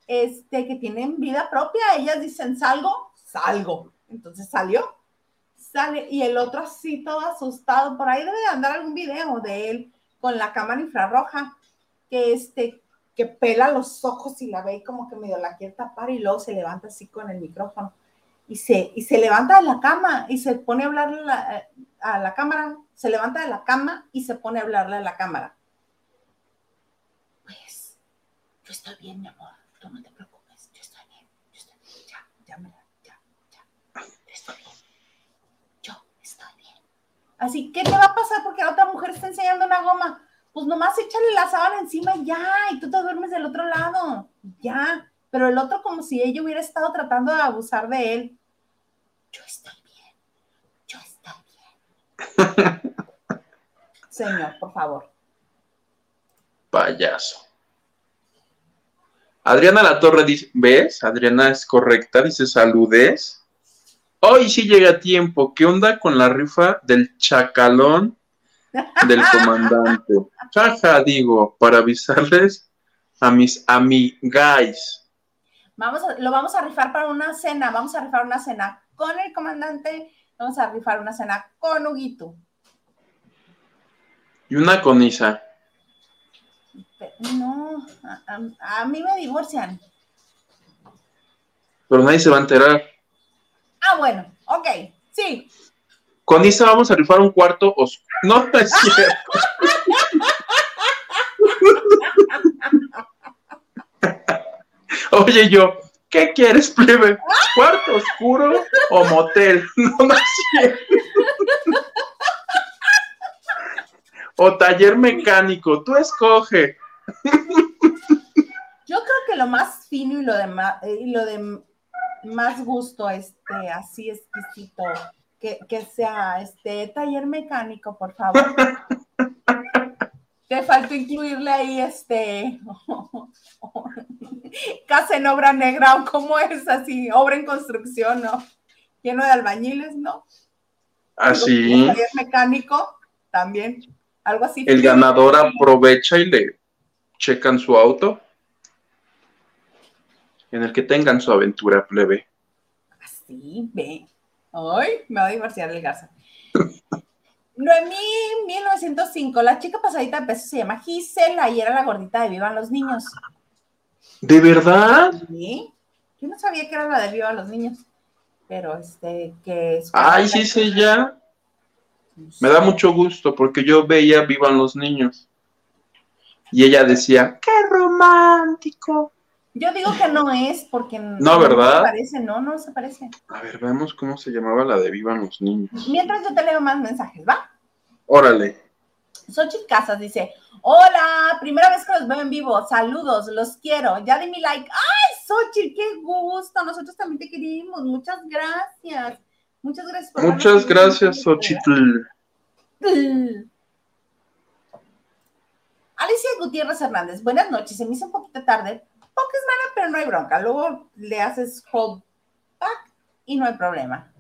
Speaker 1: este, que tienen vida propia. Ellas dicen salgo, salgo. Entonces salió, sale y el otro así todo asustado. Por ahí debe de andar algún video de él con la cámara infrarroja que este que pela los ojos y la ve como que medio la quiere tapar y luego se levanta así con el micrófono y se, y se levanta de la cama y se pone a hablarle a la, cámara, se levanta de la cama y se pone a hablarle a la cámara. Pues, yo estoy bien, mi amor, no te preocupes, yo estoy bien, yo estoy bien, ya, ya, me ya, ya, estoy bien, yo estoy bien. Así, ¿qué te va a pasar porque la otra mujer está enseñando una goma? pues nomás échale la sábana encima y ya, y tú te duermes del otro lado, ya. Pero el otro como si ella hubiera estado tratando de abusar de él. Yo estoy bien, yo estoy bien. <laughs> Señor, por favor.
Speaker 2: Payaso. Adriana La Torre dice, ¿ves? Adriana es correcta, dice saludes. Hoy sí llega a tiempo. ¿Qué onda con la rifa del chacalón del comandante? <laughs> Jaja, digo, para avisarles a mis amigáis.
Speaker 1: Vamos lo vamos a rifar para una cena, vamos a rifar una cena con el comandante, vamos a rifar una cena con Huguito.
Speaker 2: Y una con Isa.
Speaker 1: No, a, mí me divorcian.
Speaker 2: Pero nadie se va a enterar.
Speaker 1: Ah, bueno, ok, sí.
Speaker 2: Con Isa vamos a rifar un cuarto oscuro. No, no es cierto. <laughs> <laughs> Oye, yo, ¿qué quieres, plebe? ¿Cuarto oscuro o motel? <laughs> No, no O taller mecánico, tú escoge.
Speaker 1: Yo creo que lo más fino y lo de más, y lo de más gusto, este, así exquisito, que, que sea este taller mecánico, por favor. <laughs> Te faltó incluirle ahí este <laughs> casa en obra negra o cómo es así, obra en construcción, ¿no? Lleno de albañiles, ¿no?
Speaker 2: Así.
Speaker 1: Ah, mecánico también, algo así.
Speaker 2: El ganador aprovecha y le checan su auto en el que tengan su aventura plebe.
Speaker 1: Así, ve. Ay, me va a divorciar el Garza. <laughs> Noemí 1905, la chica pasadita de peso se llama Gisela y era la gordita de Vivan los Niños.
Speaker 2: ¿De verdad?
Speaker 1: Sí. Yo no sabía que era la de Vivan los Niños, pero este, que es...
Speaker 2: Ay, sí, sí, ya. Me da mucho gusto porque yo veía Vivan los Niños. Y ella decía, qué romántico.
Speaker 1: Yo digo que no es porque
Speaker 2: no, ¿verdad?
Speaker 1: se parece, no, no se parece.
Speaker 2: A ver, veamos cómo se llamaba la de Vivan los Niños.
Speaker 1: Mientras yo te leo más mensajes, ¿va?
Speaker 2: Órale.
Speaker 1: Xochitl Casas dice, hola, primera vez que los veo en vivo, saludos, los quiero, ya di mi like. ¡Ay, Xochitl, qué gusto! Nosotros también te querimos, muchas gracias. Muchas gracias
Speaker 2: por Muchas gracias, Xochitl.
Speaker 1: Alicia Gutiérrez Hernández, buenas noches, se me hizo un poquito tarde, es mala, pero no hay bronca. Luego le haces hold back y no hay problema.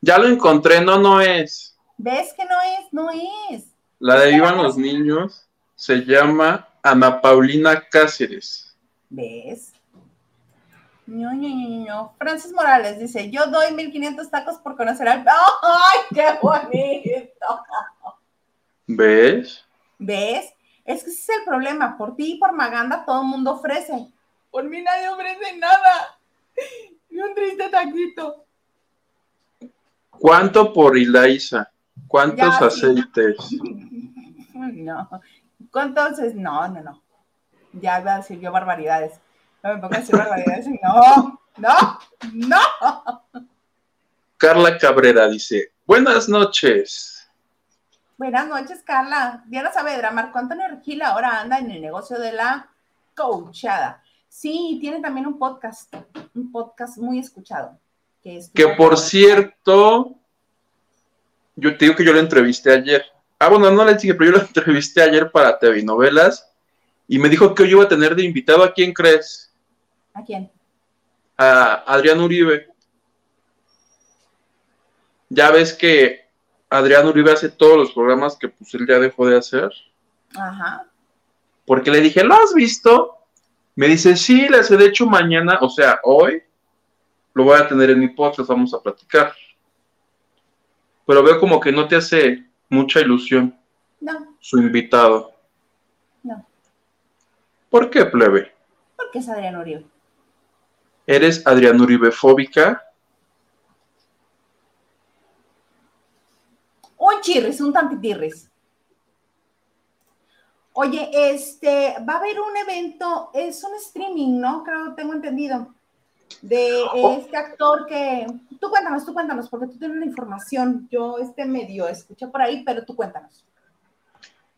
Speaker 2: Ya lo encontré, no, no es.
Speaker 1: ¿Ves que no es? No es.
Speaker 2: La de Vivan los Niños se llama Ana Paulina Cáceres.
Speaker 1: ¿Ves? No, no, no, no. Francis Morales dice, yo doy 1500 tacos por conocer al... ¡Ay, qué bonito!
Speaker 2: ¿Ves?
Speaker 1: ¿Ves? Es que ese es el problema. Por ti y por Maganda todo el mundo ofrece. Por mí nadie ofrece nada. <laughs> Y un triste taquito.
Speaker 2: ¿Cuánto por Ilaisa? ¿Cuántos aceites? <laughs>
Speaker 1: No. ¿Cuántos? No, no, no. Ya iba a decir yo barbaridades. No me pongo a decir barbaridades. No, no, no.
Speaker 2: Carla Cabrera dice, buenas noches.
Speaker 1: Buenas noches, Carla. Diana Saavedra, Marco Antonio Regil ahora anda en el negocio de la coachada. Sí, tiene también un podcast, un podcast muy escuchado.
Speaker 2: Que, por cierto, yo te digo que yo lo entrevisté ayer. Ah, bueno, no le dije, pero yo lo <laughs> entrevisté ayer para TV Novelas y me dijo que hoy iba a tener de invitado a quién crees.
Speaker 1: ¿A quién?
Speaker 2: A Adrián Uribe. Ya ves que Adrián Uribe hace todos los programas que pues él ya dejó de hacer.
Speaker 1: Ajá.
Speaker 2: Porque le dije, ¿lo has visto? Me dice, sí, le hace, de hecho mañana, o sea, hoy, lo voy a tener en mi podcast, vamos a platicar. Pero veo como que no te hace mucha ilusión.
Speaker 1: No.
Speaker 2: Su invitado.
Speaker 1: No.
Speaker 2: ¿Por qué, plebe?
Speaker 1: Porque es Adrián Uribe.
Speaker 2: ¿Eres Adrián Uribe fóbica?
Speaker 1: Un chirris, un tantitirris. Oye, este, va a haber un evento, es un streaming, ¿no? Creo, tengo entendido, de
Speaker 2: Oh.
Speaker 1: este actor que, tú cuéntanos, tú cuéntanos, porque tú tienes la información, yo este medio escuché por ahí, pero tú cuéntanos.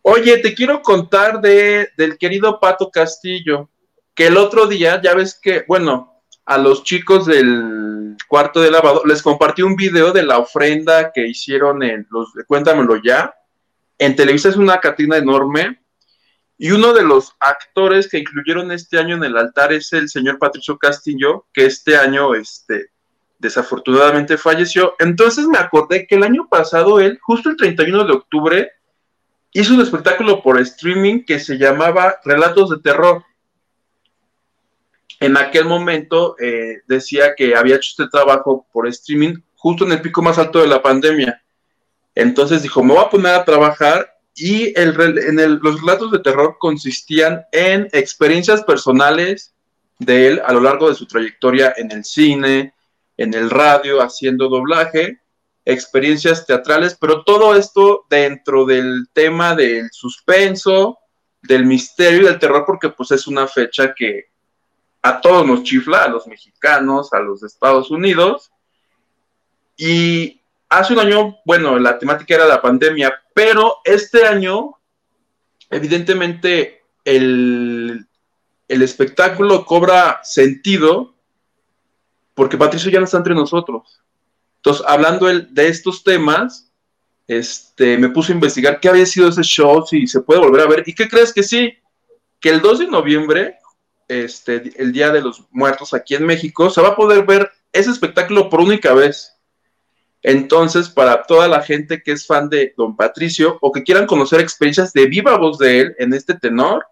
Speaker 2: Oye, te quiero contar de, del querido Pato Castillo, que el otro día, ya ves que, bueno, a los chicos del cuarto de lavado les compartí un video de la ofrenda que hicieron en los Cuéntamelo ya. En Televisa es una catrina enorme. Y uno de los actores que incluyeron este año en el altar es el señor Patricio Castillo, que este año, este, desafortunadamente falleció. Entonces me acordé que el año pasado él, justo el 31 de octubre, hizo un espectáculo por streaming que se llamaba Relatos de Terror. En aquel momento eh, decía que había hecho este trabajo por streaming justo en el pico más alto de la pandemia. Entonces dijo, me voy a poner a trabajar y los relatos de terror consistían en experiencias personales de él a lo largo de su trayectoria en el cine, en el radio, haciendo doblaje, experiencias teatrales, pero todo esto dentro del tema del suspenso, del misterio y del terror, porque pues es una fecha que a todos nos chifla, a los mexicanos, a los Estados Unidos. Y hace un año, bueno, la temática era la pandemia, pero este año, evidentemente, el, el espectáculo cobra sentido porque Patricio ya no está entre nosotros. Entonces, hablando de estos temas, este, me puse a investigar qué había sido ese show, si se puede volver a ver. ¿Y qué crees que sí? Que el 2 de noviembre, este, el Día de los Muertos aquí en México, se va a poder ver ese espectáculo por única vez. Entonces, para toda la gente que es fan de Don Patricio o que quieran conocer experiencias de viva voz de él en este tenor,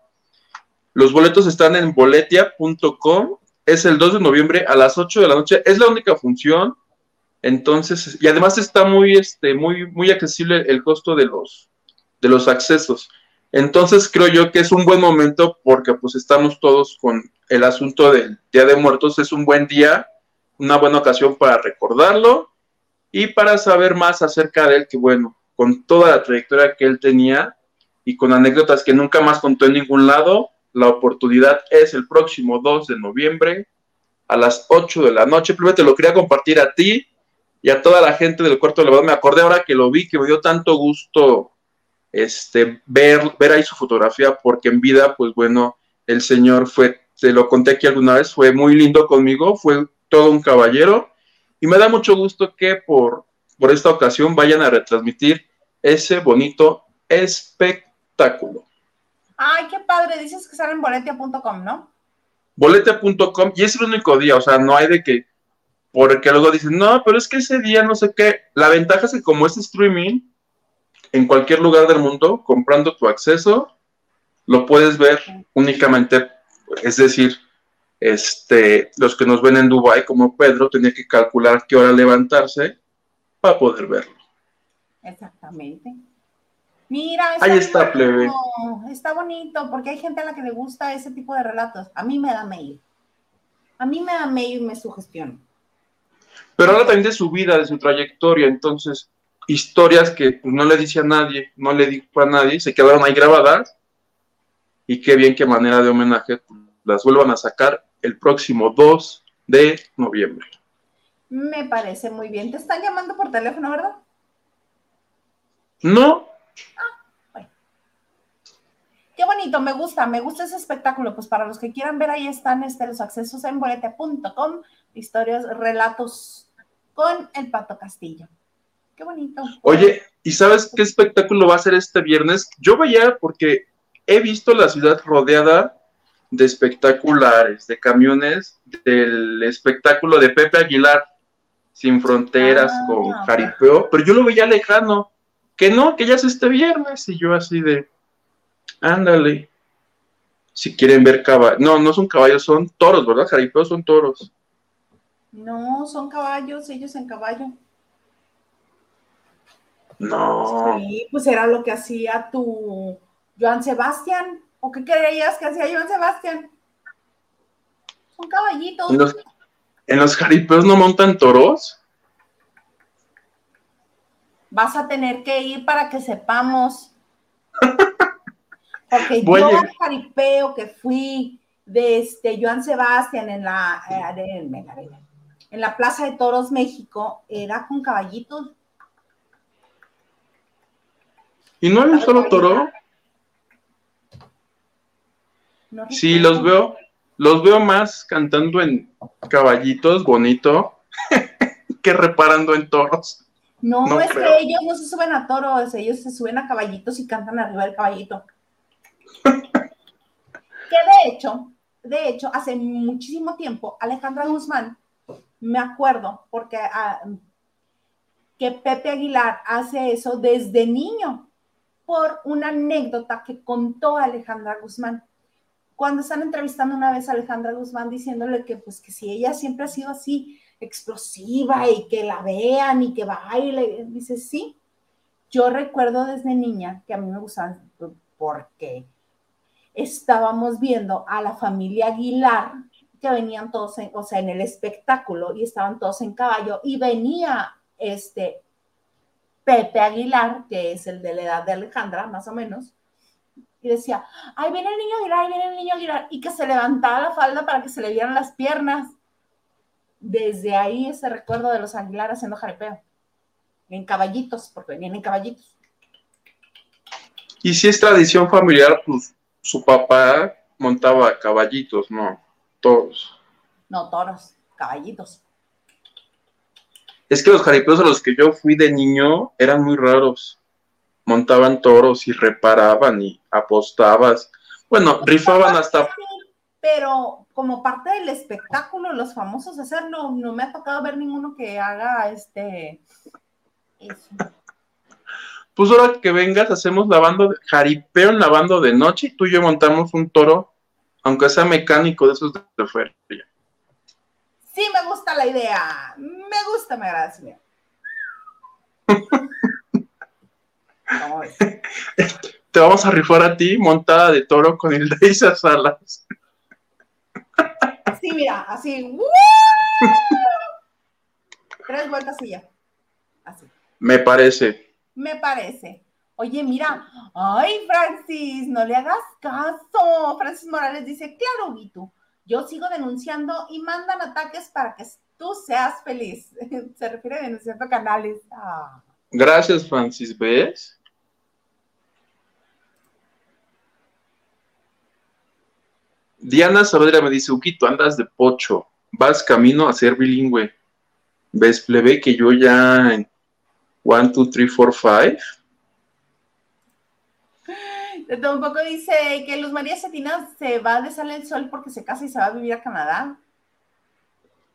Speaker 2: los boletos están en boletia.com. Es el 2 de noviembre a las 8 de la noche. Es la única función. Entonces, y además está muy, este, muy, muy accesible el costo de los, de los accesos. Entonces, creo yo que es un buen momento porque pues estamos todos con el asunto del Día de Muertos. Es un buen día, una buena ocasión para recordarlo y para saber más acerca de él, que bueno, con toda la trayectoria que él tenía y con anécdotas que nunca más contó en ningún lado, la oportunidad es el próximo 2 de noviembre a las 8 de la noche. Primero te lo quería compartir a ti y a toda la gente del cuarto de lavado. Me acordé ahora que lo vi, que me dio tanto gusto este, ver, ver ahí su fotografía, porque en vida, pues bueno, el señor fue, te lo conté aquí alguna vez, fue muy lindo conmigo, fue todo un caballero y me da mucho gusto que por, por esta ocasión vayan a retransmitir ese bonito espectáculo.
Speaker 1: Ay, qué padre, dices que sale en boletia.com, ¿no?
Speaker 2: Boletia.com y es el único día, o sea, no hay de que, porque luego dicen, no, pero es que ese día no sé qué. La ventaja es que como es streaming, en cualquier lugar del mundo, comprando tu acceso, lo puedes ver únicamente, es decir, este, los que nos ven en Dubai como Pedro, tenía que calcular qué hora levantarse para poder verlo.
Speaker 1: Exactamente. Mira,
Speaker 2: Ahí está, plebe.
Speaker 1: Está bonito, porque hay gente a la que le gusta ese tipo de relatos. A mí me da mail. A mí me da mail y me sugestiona.
Speaker 2: Pero habla también de su vida, de su trayectoria, entonces, historias que pues, no le dice a nadie, no le dijo a nadie, se quedaron ahí grabadas, y qué bien, qué manera de homenaje, pues, las vuelvan a sacar el próximo 2 de noviembre.
Speaker 1: Me parece muy bien. Te están llamando por teléfono, ¿verdad?
Speaker 2: No.
Speaker 1: Ah, bueno. Qué bonito, me gusta, me gusta ese espectáculo. Pues para los que quieran ver, ahí están este, los accesos en bolete.com, historias, relatos con el Pato Castillo. Qué bonito.
Speaker 2: Oye, ¿y sabes qué espectáculo va a ser este viernes? Yo veía porque he visto la ciudad rodeada de espectaculares, de camiones, del espectáculo de Pepe Aguilar, sin fronteras,
Speaker 1: Ah,
Speaker 2: con jaripeo, pero yo lo veía lejano, que no, que ya es este viernes, y yo así de, ándale, si quieren ver caballos, no, no son caballos, son toros, ¿verdad? Jaripeo son toros.
Speaker 1: No, son caballos, ellos en caballo.
Speaker 2: No,
Speaker 1: Sí, pues era lo que hacía tu Joan Sebastián. ¿O qué creías que hacía Joan Sebastián? Son caballitos.
Speaker 2: en los, en los jaripeos no montan toros.
Speaker 1: Vas a tener que ir para que sepamos. <laughs> Porque yo al jaripeo que fui de este Joan Sebastián en la, eh, en la- en la Plaza de Toros México era con caballitos.
Speaker 2: ¿Y no hay un solo toro? Sí, los veo, los veo más cantando en caballitos, bonito, <laughs> que reparando en toros.
Speaker 1: No,
Speaker 2: No
Speaker 1: es
Speaker 2: creo.
Speaker 1: que ellos no se suben a toros, ellos se suben a caballitos y cantan arriba del caballito. <laughs> que de hecho, de hecho, hace muchísimo tiempo, Alejandra Guzmán, me acuerdo, porque ah, que Pepe Aguilar hace eso desde niño, por una anécdota que contó Alejandra Guzmán. Cuando están entrevistando una vez a Alejandra Guzmán diciéndole que pues que si ella siempre ha sido así, explosiva y que la vean y que baile. Dice, sí, yo recuerdo desde niña que a mí me gustaban porque estábamos viendo a la familia Aguilar que venían todos, en, o sea, en el espectáculo y estaban todos en caballo y venía este Pepe Aguilar, que es el de la edad de Alejandra, más o menos, y decía, ay, viene el niño Aguilar, ahí viene el niño Aguilar, y que se levantaba la falda para que se le vieran las piernas desde ahí ese recuerdo de los Aguilar haciendo jaripeo. En caballitos, porque venían en caballitos.
Speaker 2: Y si es tradición familiar, pues su papá montaba caballitos, ¿no? Toros.
Speaker 1: No, toros, caballitos.
Speaker 2: Es que los jaripeos a los que yo fui de niño eran muy raros. Montaban toros y reparaban y apostabas. Bueno, rifaban hasta
Speaker 1: pero como parte del espectáculo, los famosos hacerlo, no me ha tocado ver ninguno que haga este. Eso.
Speaker 2: Pues ahora que vengas, hacemos lavando, de, jaripeo en lavando de noche y tú y yo montamos un toro, aunque sea mecánico de esos de, de feria.
Speaker 1: Sí, me gusta la idea. Me gusta, me agrada. <laughs>
Speaker 2: Te vamos a rifar a ti montada de toro con el de esas alas.
Speaker 1: Sí, mira, así. Tres vueltas y ya. Así.
Speaker 2: Me parece.
Speaker 1: Me parece. Oye, mira, ay, Francis, no le hagas caso. Francis Morales dice, claro, Vito, yo sigo denunciando y mandan ataques para que tú seas feliz. <laughs> Se refiere a denunciando canales. Ah.
Speaker 2: Gracias, Francis. ¿Ves? Diana Saavedra me dice, Uquito, andas de pocho, vas camino a ser bilingüe. ¿Ves, plebe, que yo ya en 1, 2, 3, 4, 5?
Speaker 1: De todo un poco dice que Luz María Cetina se va de Sale el Sol porque se casa y se va a vivir a Canadá.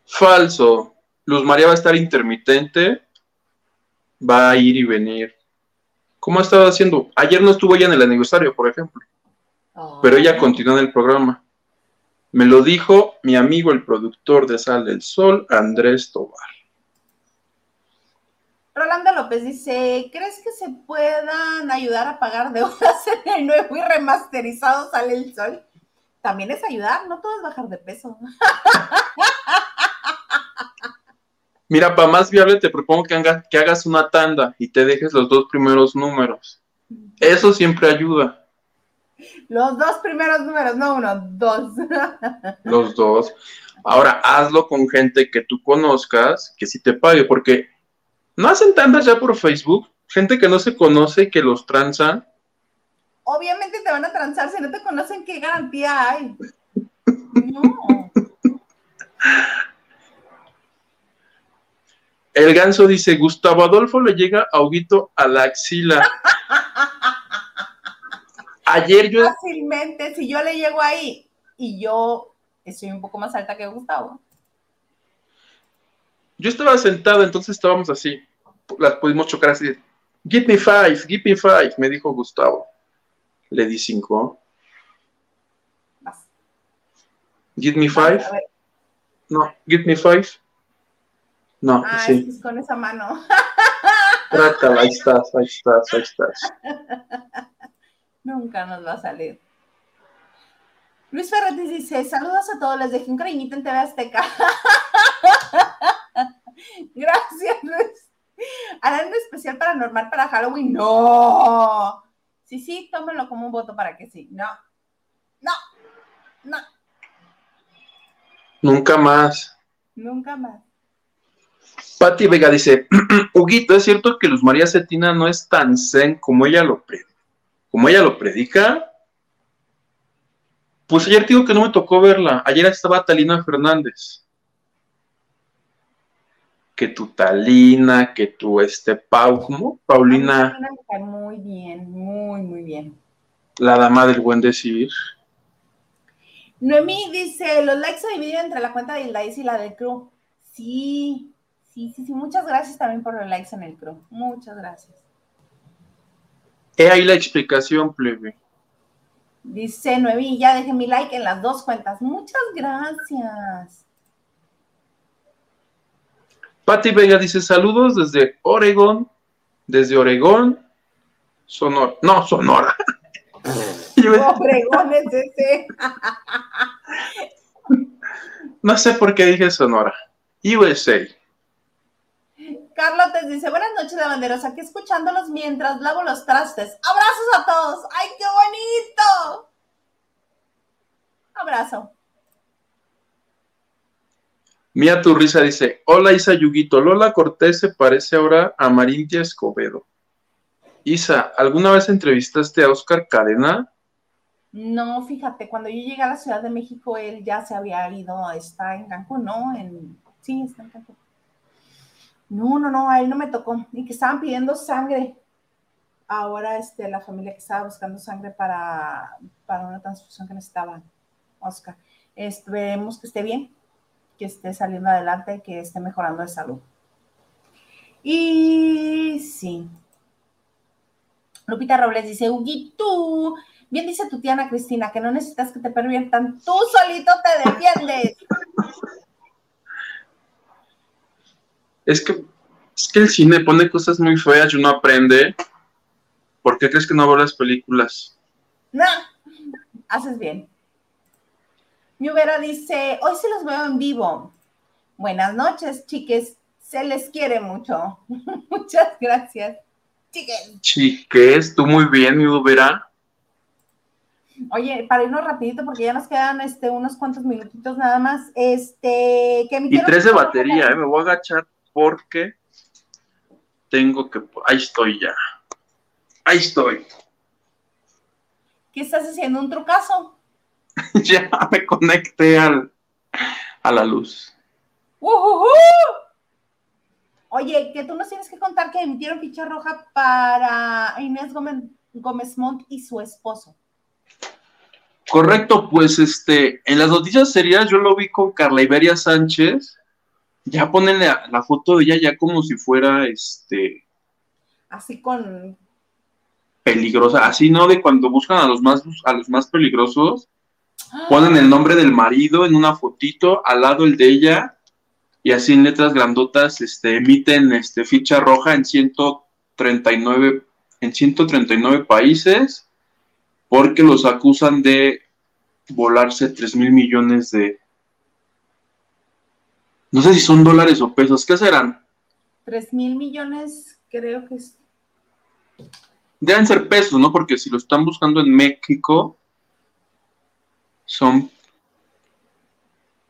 Speaker 2: Falso. Luz María va a estar intermitente, va a ir y venir. ¿Cómo ha estado haciendo? Ayer no estuvo ella en el aniversario, por ejemplo, pero ella continuó en el programa. Me lo dijo mi amigo, el productor de Sal del Sol, Andrés Tobar.
Speaker 1: Rolando López dice, ¿crees que se puedan ayudar a pagar deudas <laughs> en el nuevo y remasterizado Sale el Sol? También es ayudar, no todo es bajar de peso.
Speaker 2: Mira, para más viable te propongo que, haga, que hagas una tanda y te dejes los dos primeros números. Eso siempre ayuda.
Speaker 1: Los dos primeros números, no uno, dos.
Speaker 2: Los dos. Ahora, hazlo con gente que tú conozcas, que sí te pague, porque no hacen tandas ya por Facebook. Gente que no se conoce, que los transan.
Speaker 1: Obviamente te van a transar, si no te conocen, ¿qué garantía hay? No.
Speaker 2: El ganso dice, Gustavo Adolfo le llega a Huguito a la axila. Ayer yo...
Speaker 1: Fácilmente, si yo le llego ahí y yo estoy un poco más alta que Gustavo.
Speaker 2: Yo estaba sentado, entonces estábamos así. Las pudimos chocar así. Give me five, give me five, me dijo Gustavo. Le di cinco. Give me five. No, give me five. No,
Speaker 1: ah, sí. Con esa mano. <laughs>
Speaker 2: Trátala, ahí estás, ahí estás, ahí estás. <laughs>
Speaker 1: Nunca nos va a salir. Luis Ferretti dice, saludos a todos, les dejé un cariñito en TV Azteca. <laughs> <laughs> Gracias, Luis. ¿Harán un especial paranormal para Halloween? No. Sí, sí, tómenlo como un voto para que sí. No. No. No.
Speaker 2: Nunca más.
Speaker 1: Nunca más.
Speaker 2: Patti Vega dice, <clears throat> Huguito, ¿es cierto que Luz María Cetina no es tan zen como ella lo, como ella lo predica? Pues ayer digo que no me tocó verla. Ayer estaba Talina Fernández que tu Talina, que tu este Pau, ¿cómo? Paulina.
Speaker 1: Muy bien, muy, muy bien.
Speaker 2: La dama del buen decir.
Speaker 1: Noemí dice, los likes se dividen entre la cuenta de Ilais y la del crew. Sí, sí, sí, sí. Muchas gracias también por los likes en el crew. Muchas gracias.
Speaker 2: He ahí la explicación, plebe.
Speaker 1: Dice Noemí, ya dejé mi like en las dos cuentas. Muchas gracias.
Speaker 2: Patti Vega dice saludos desde Oregón, desde Oregón, Sonora, no, Sonora. <laughs>
Speaker 1: Oregón es ese. <laughs>
Speaker 2: no sé por qué dije Sonora. USA.
Speaker 1: Carlos te dice, buenas noches, lavanderos, aquí escuchándolos mientras lavo los trastes. Abrazos a todos. ¡Ay, qué bonito! Abrazo.
Speaker 2: Mía Turriza dice, hola Isa Yuguito, Lola Cortés se parece ahora a Marintia Escobedo. Isa, ¿alguna vez entrevistaste a Oscar Cadena?
Speaker 1: No, fíjate, cuando yo llegué a la Ciudad de México, él ya se había ido, está en Cancún, ¿no? Sí, está en Cancún. No, no, no, a él no me tocó. Y que estaban pidiendo sangre. Ahora, este, la familia que estaba buscando sangre para, para una transfusión que necesitaba, Oscar. Esperemos que esté bien que esté saliendo adelante, que esté mejorando de salud. Y sí. Lupita Robles dice, tú bien dice tu tía Ana Cristina, que no necesitas que te perviertan, tú solito te defiendes.
Speaker 2: Es que, es que el cine pone cosas muy feas y uno aprende. ¿Por qué crees que no veo las películas?
Speaker 1: No, haces bien. Mi Vera dice, hoy se los veo en vivo. Buenas noches, chiques. Se les quiere mucho. <laughs> Muchas gracias, chiques.
Speaker 2: Chiques, tú muy bien, mi Ubera.
Speaker 1: Oye, para irnos rapidito, porque ya nos quedan este, unos cuantos minutitos nada más. Este,
Speaker 2: que Y tres de batería, eh, me voy a agachar porque tengo que. Ahí estoy ya. Ahí estoy.
Speaker 1: ¿Qué estás haciendo? ¿Un trucazo? <laughs>
Speaker 2: ya me conecté al, a la luz.
Speaker 1: Oye, que tú nos tienes que contar que emitieron ficha roja para Inés Gómez, Gómez Montt y su esposo.
Speaker 2: Correcto, pues este, en las noticias serias yo lo vi con Carla Iberia Sánchez. Ya ponen la, foto de ella ya como si fuera este.
Speaker 1: Así con.
Speaker 2: Peligrosa, así no de cuando buscan a los más a los más peligrosos ponen el nombre del marido en una fotito, al lado el de ella, y así en letras grandotas este, emiten este, ficha roja en 139, en 139 países porque los acusan de volarse 3 mil millones de... No sé si son dólares o pesos, ¿qué serán?
Speaker 1: 3 mil millones, creo que es.
Speaker 2: Deben ser pesos, ¿no? Porque si lo están buscando en México, son.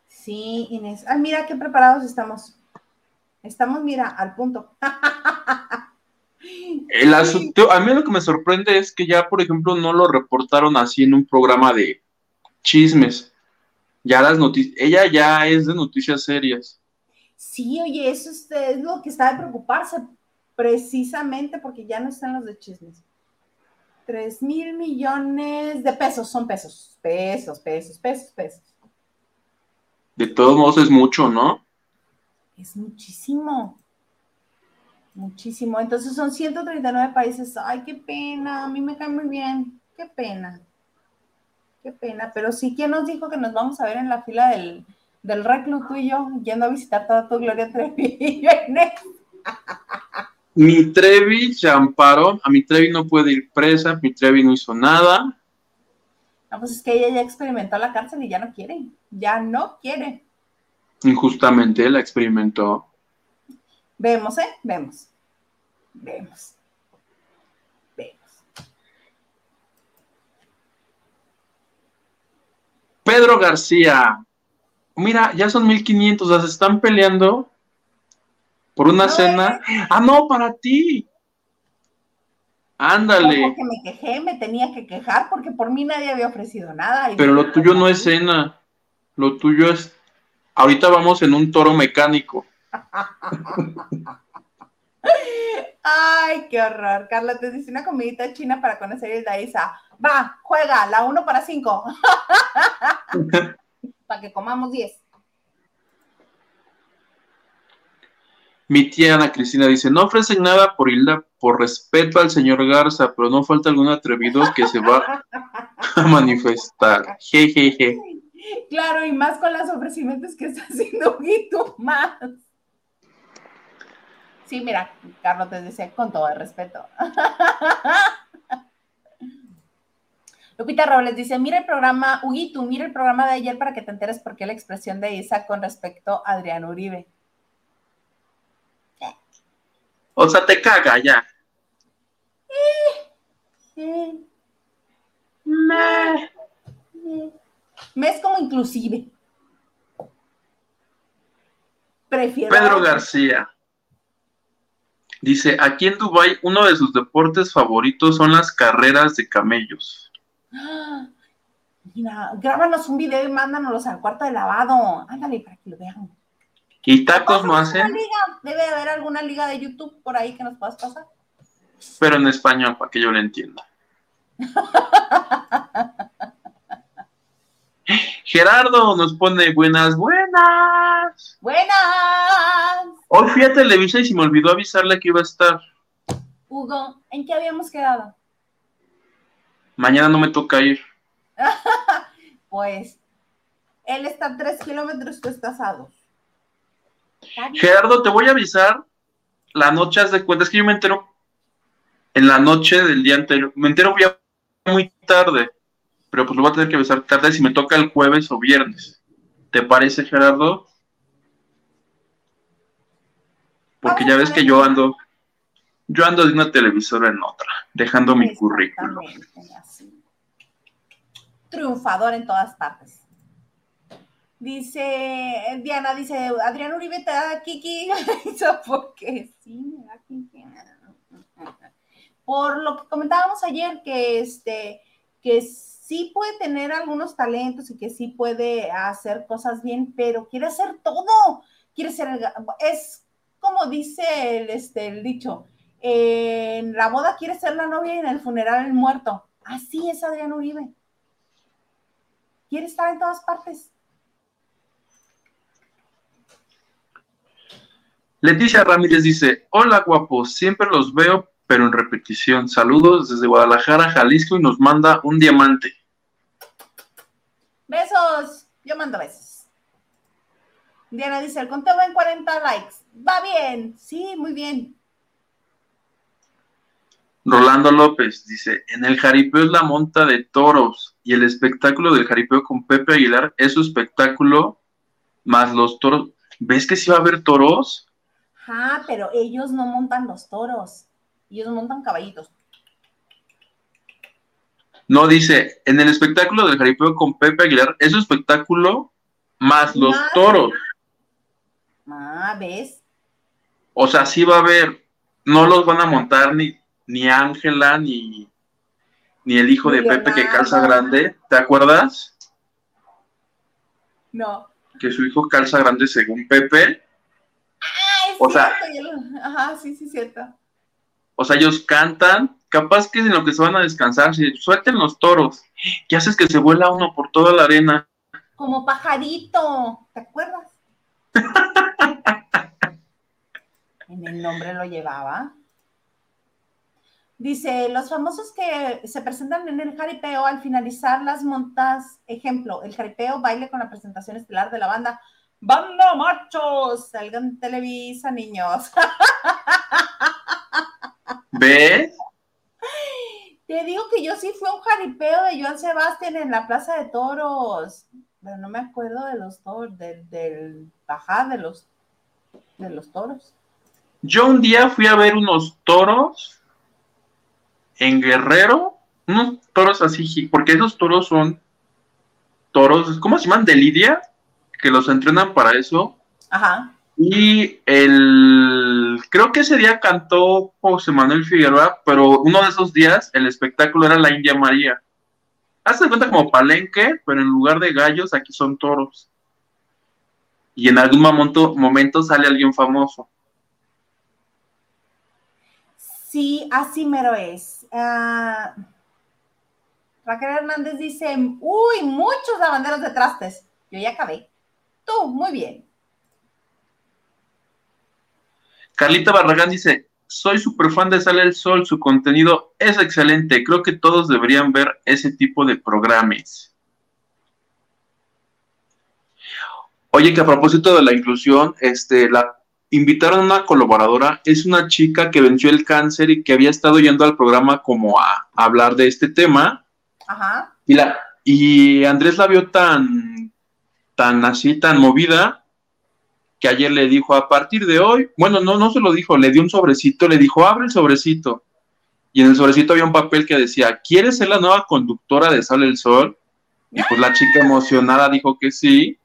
Speaker 1: Sí, Inés. Ay, mira qué preparados estamos. Estamos, mira, al punto. <laughs>
Speaker 2: El asunto, a mí lo que me sorprende es que ya, por ejemplo, no lo reportaron así en un programa de chismes. Ya las noticias, ella ya es de noticias serias.
Speaker 1: Sí, oye, eso es, es lo que está de preocuparse, precisamente porque ya no están los de chismes. 3 mil millones de pesos, son pesos, pesos, pesos, pesos, pesos.
Speaker 2: De todos modos es mucho, ¿no?
Speaker 1: Es muchísimo. Muchísimo. Entonces son 139 países. Ay, qué pena. A mí me cae muy bien. Qué pena. Qué pena. Pero sí, ¿quién nos dijo que nos vamos a ver en la fila del, del reclu tú y yo, yendo a visitar toda tu Gloria Trevi? <laughs>
Speaker 2: mi Trevi se amparó. A mi Trevi no puede ir presa. Mi Trevi no hizo nada.
Speaker 1: No, pues es que ella ya experimentó la cárcel y ya no quiere. Ya no quiere.
Speaker 2: Injustamente la experimentó.
Speaker 1: Vemos, ¿eh? Vemos. Vemos. Vemos.
Speaker 2: Pedro García. Mira, ya son 1500, o se están peleando por una cena. Ah, no, para ti. Ándale.
Speaker 1: Que me quejé, me tenía que quejar porque por mí nadie había ofrecido nada.
Speaker 2: Pero lo tuyo no es cena. Lo tuyo es. Ahorita vamos en un toro mecánico. <laughs>
Speaker 1: Ay, qué horror. Carla te dice una comidita china para conocer el Daisa. Va, juega, la uno para cinco. <laughs> <laughs> para que comamos diez.
Speaker 2: Mi tía Ana Cristina dice, no ofrecen nada por Hilda, por respeto al señor Garza, pero no falta algún atrevido que se va a <laughs> manifestar. Jejeje.
Speaker 1: Claro, y más con los ofrecimientos que está haciendo Guito más. Sí, mira, Carlos te decía con todo el respeto. <laughs> Lupita Robles dice, mira el programa, Huguito, mira el programa de ayer para que te enteres por qué la expresión de Isa con respecto a Adrián Uribe.
Speaker 2: O sea, te caga ya.
Speaker 1: Me. Me es como inclusive.
Speaker 2: Prefiero. Pedro García. Dice, aquí en Dubai uno de sus deportes favoritos son las carreras de camellos. <gasps>
Speaker 1: Mira, grábanos un video y mándanos al cuarto de lavado. Ándale para que lo vean.
Speaker 2: ¿Y tacos no hacen?
Speaker 1: Debe haber alguna liga de YouTube por ahí que nos puedas pasar.
Speaker 2: Pero en español, para que yo lo entienda. <laughs> Gerardo nos pone buenas, buenas.
Speaker 1: Buenas.
Speaker 2: Hoy fui a Televisa y se me olvidó avisarle que iba a estar.
Speaker 1: Hugo, ¿en qué habíamos quedado?
Speaker 2: Mañana no me toca ir. <laughs>
Speaker 1: pues, él está a tres kilómetros, tú estás a dos.
Speaker 2: Gerardo, te voy a avisar la noche, haz de cuenta, es que yo me entero en la noche del día anterior, me entero ya muy tarde pero pues lo voy a tener que besar tarde si me toca el jueves o viernes. ¿Te parece, Gerardo? Porque ya ves que yo ando, yo ando de una televisora en otra, dejando mi currículum.
Speaker 1: Triunfador en todas partes. Dice, Diana dice, Adrián Uribe te da Kiki. <laughs> porque sí, me da Kiki. Por lo que comentábamos ayer, que este, que sí puede tener algunos talentos y que sí puede hacer cosas bien, pero quiere hacer todo. Quiere ser, es como dice el, este, el dicho, en la boda quiere ser la novia y en el funeral el muerto. Así es Adrián Uribe. Quiere estar en todas partes.
Speaker 2: Leticia Ramírez dice, hola guapos, siempre los veo, pero en repetición. Saludos desde Guadalajara, Jalisco y nos manda un diamante.
Speaker 1: Besos. Yo mando besos. Diana dice, el conteo va en 40 likes. Va bien. Sí, muy bien.
Speaker 2: Rolando López dice, en el jaripeo es la monta de toros y el espectáculo del jaripeo con Pepe Aguilar es su espectáculo más los toros. ¿Ves que sí va a haber toros?
Speaker 1: Ah, pero ellos no montan los toros, ellos montan caballitos.
Speaker 2: No, dice, en el espectáculo del jaripeo con Pepe Aguilar, es un espectáculo más los toros.
Speaker 1: Ah, ¿ves?
Speaker 2: O sea, sí va a haber, no los van a montar ni ni Ángela, ni, ni el hijo de Pepe que calza grande, ¿te acuerdas?
Speaker 1: No.
Speaker 2: Que su hijo calza grande según Pepe. O sea-
Speaker 1: el- Ajá, sí, sí, cierto.
Speaker 2: O sea, ellos cantan, capaz que en lo que se van a descansar, si suelten los toros, y haces que se vuela uno por toda la arena.
Speaker 1: Como pajarito, ¿te acuerdas? <laughs> en el nombre lo llevaba. Dice, los famosos que se presentan en el jaripeo al finalizar las montas, ejemplo, el jaripeo baile con la presentación estelar de la banda. ¡Banda machos! Salgan Televisa, niños. <laughs>
Speaker 2: ¿Ves?
Speaker 1: Te digo que yo sí fui a un jaripeo de Joan Sebastián en la Plaza de Toros, pero no me acuerdo de los toros, del, del ajá, de los, de los toros.
Speaker 2: Yo un día fui a ver unos toros en Guerrero, unos toros así, porque esos toros son toros, ¿cómo se llaman? De Lidia, que los entrenan para eso.
Speaker 1: Ajá.
Speaker 2: Y el creo que ese día cantó José Manuel Figueroa, pero uno de esos días el espectáculo era la India María. Hazte cuenta como palenque, pero en lugar de gallos aquí son toros. Y en algún momento, momento sale alguien famoso.
Speaker 1: Sí, así mero es. Ah, Raquel Hernández dice, uy, muchos lavanderos de trastes. Yo ya acabé. Tú, muy bien.
Speaker 2: Carlita Barragán dice, soy súper fan de Sale el Sol, su contenido es excelente, creo que todos deberían ver ese tipo de programas. Oye, que a propósito de la inclusión, este, la invitaron a una colaboradora, es una chica que venció el cáncer y que había estado yendo al programa como a, a hablar de este tema,
Speaker 1: Ajá.
Speaker 2: y, la, y Andrés la vio tan, tan así, tan movida, que ayer le dijo, a partir de hoy, bueno, no, no se lo dijo, le dio un sobrecito, le dijo, abre el sobrecito. Y en el sobrecito había un papel que decía, ¿quieres ser la nueva conductora de Sale el Sol? Y pues la chica emocionada dijo que sí.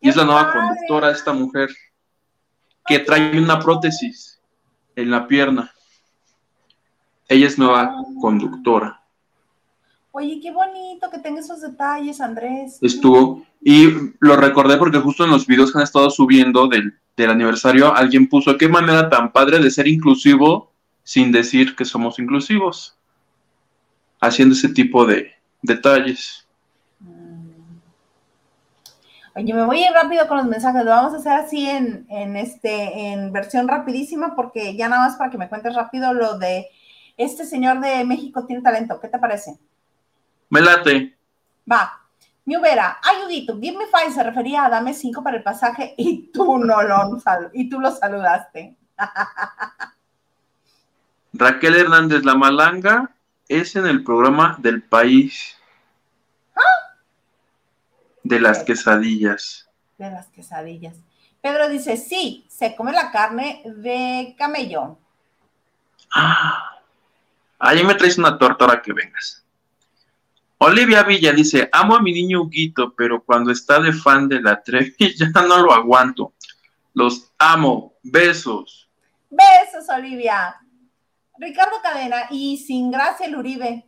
Speaker 2: Y es la nueva conductora esta mujer, que trae una prótesis en la pierna. Ella es nueva conductora.
Speaker 1: Oye, qué bonito que tenga esos detalles, Andrés.
Speaker 2: estuvo. Y lo recordé porque justo en los videos que han estado subiendo del, del aniversario, alguien puso qué manera tan padre de ser inclusivo sin decir que somos inclusivos. Haciendo ese tipo de detalles.
Speaker 1: Mm. Oye, me voy a ir rápido con los mensajes. Lo vamos a hacer así en, en, este, en versión rapidísima porque ya nada más para que me cuentes rápido lo de este señor de México tiene talento. ¿Qué te parece?
Speaker 2: Me late.
Speaker 1: Va. Mi Ubera, ayudito, give me five se refería a dame cinco para el pasaje y tú no lo, y tú lo saludaste. <laughs>
Speaker 2: Raquel Hernández La Malanga es en el programa del país de las quesadillas.
Speaker 1: De las quesadillas. Pedro dice, sí, se come la carne de camello.
Speaker 2: Ah, ahí me traes una torta ahora que vengas. Olivia Villa dice, amo a mi niño Huguito, pero cuando está de fan de la Trevi <laughs> ya no lo aguanto. Los amo. Besos.
Speaker 1: Besos, Olivia. Ricardo Cadena y sin gracia el Uribe.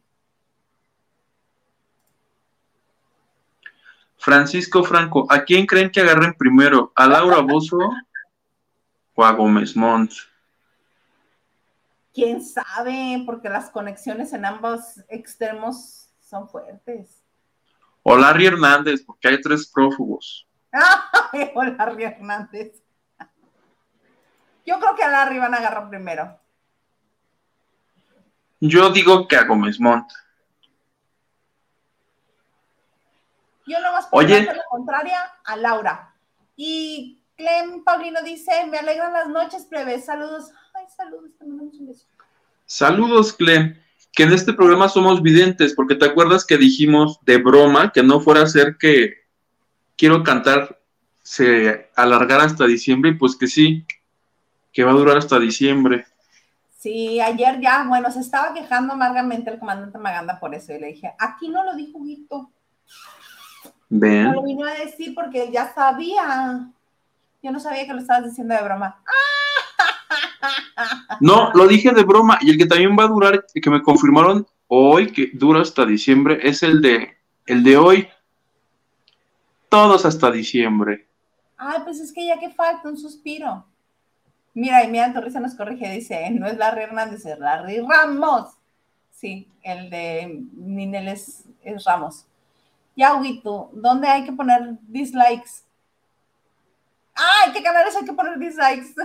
Speaker 2: Francisco Franco, ¿a quién creen que agarren primero? ¿A Laura Bozo o a Gómez Montt?
Speaker 1: ¿Quién sabe? Porque las conexiones en ambos extremos son fuertes.
Speaker 2: O Larry Hernández, porque hay tres prófugos.
Speaker 1: Ay, o Larry Hernández. Yo creo que a Larry van a agarrar primero.
Speaker 2: Yo digo que a Gómez Montt.
Speaker 1: Yo nomás por
Speaker 2: Oye.
Speaker 1: la contraria a Laura. Y Clem Paulino dice, me alegran las noches, plebes. Saludos. Ay, saludos.
Speaker 2: Saludos, Clem. Que en este programa somos videntes, porque te acuerdas que dijimos de broma que no fuera a ser que quiero cantar se alargara hasta diciembre, y pues que sí, que va a durar hasta diciembre.
Speaker 1: Sí, ayer ya, bueno, se estaba quejando amargamente el comandante Maganda por eso. Y le dije, aquí no lo dijo Huguito. No
Speaker 2: Ven.
Speaker 1: lo vino a decir porque ya sabía. Yo no sabía que lo estabas diciendo de broma.
Speaker 2: No, lo dije de broma. Y el que también va a durar, que me confirmaron hoy, que dura hasta diciembre, es el de, el de hoy. Todos hasta diciembre.
Speaker 1: Ay, pues es que ya que falta un suspiro. Mira, y mira, Torrisa nos corrige, dice, no es Larry Hernández, es Larry Ramos. Sí, el de Ninel es, Ramos. Ya, Huito, ¿dónde hay que poner dislikes? ¡Ay, qué canales hay que poner dislikes! <laughs>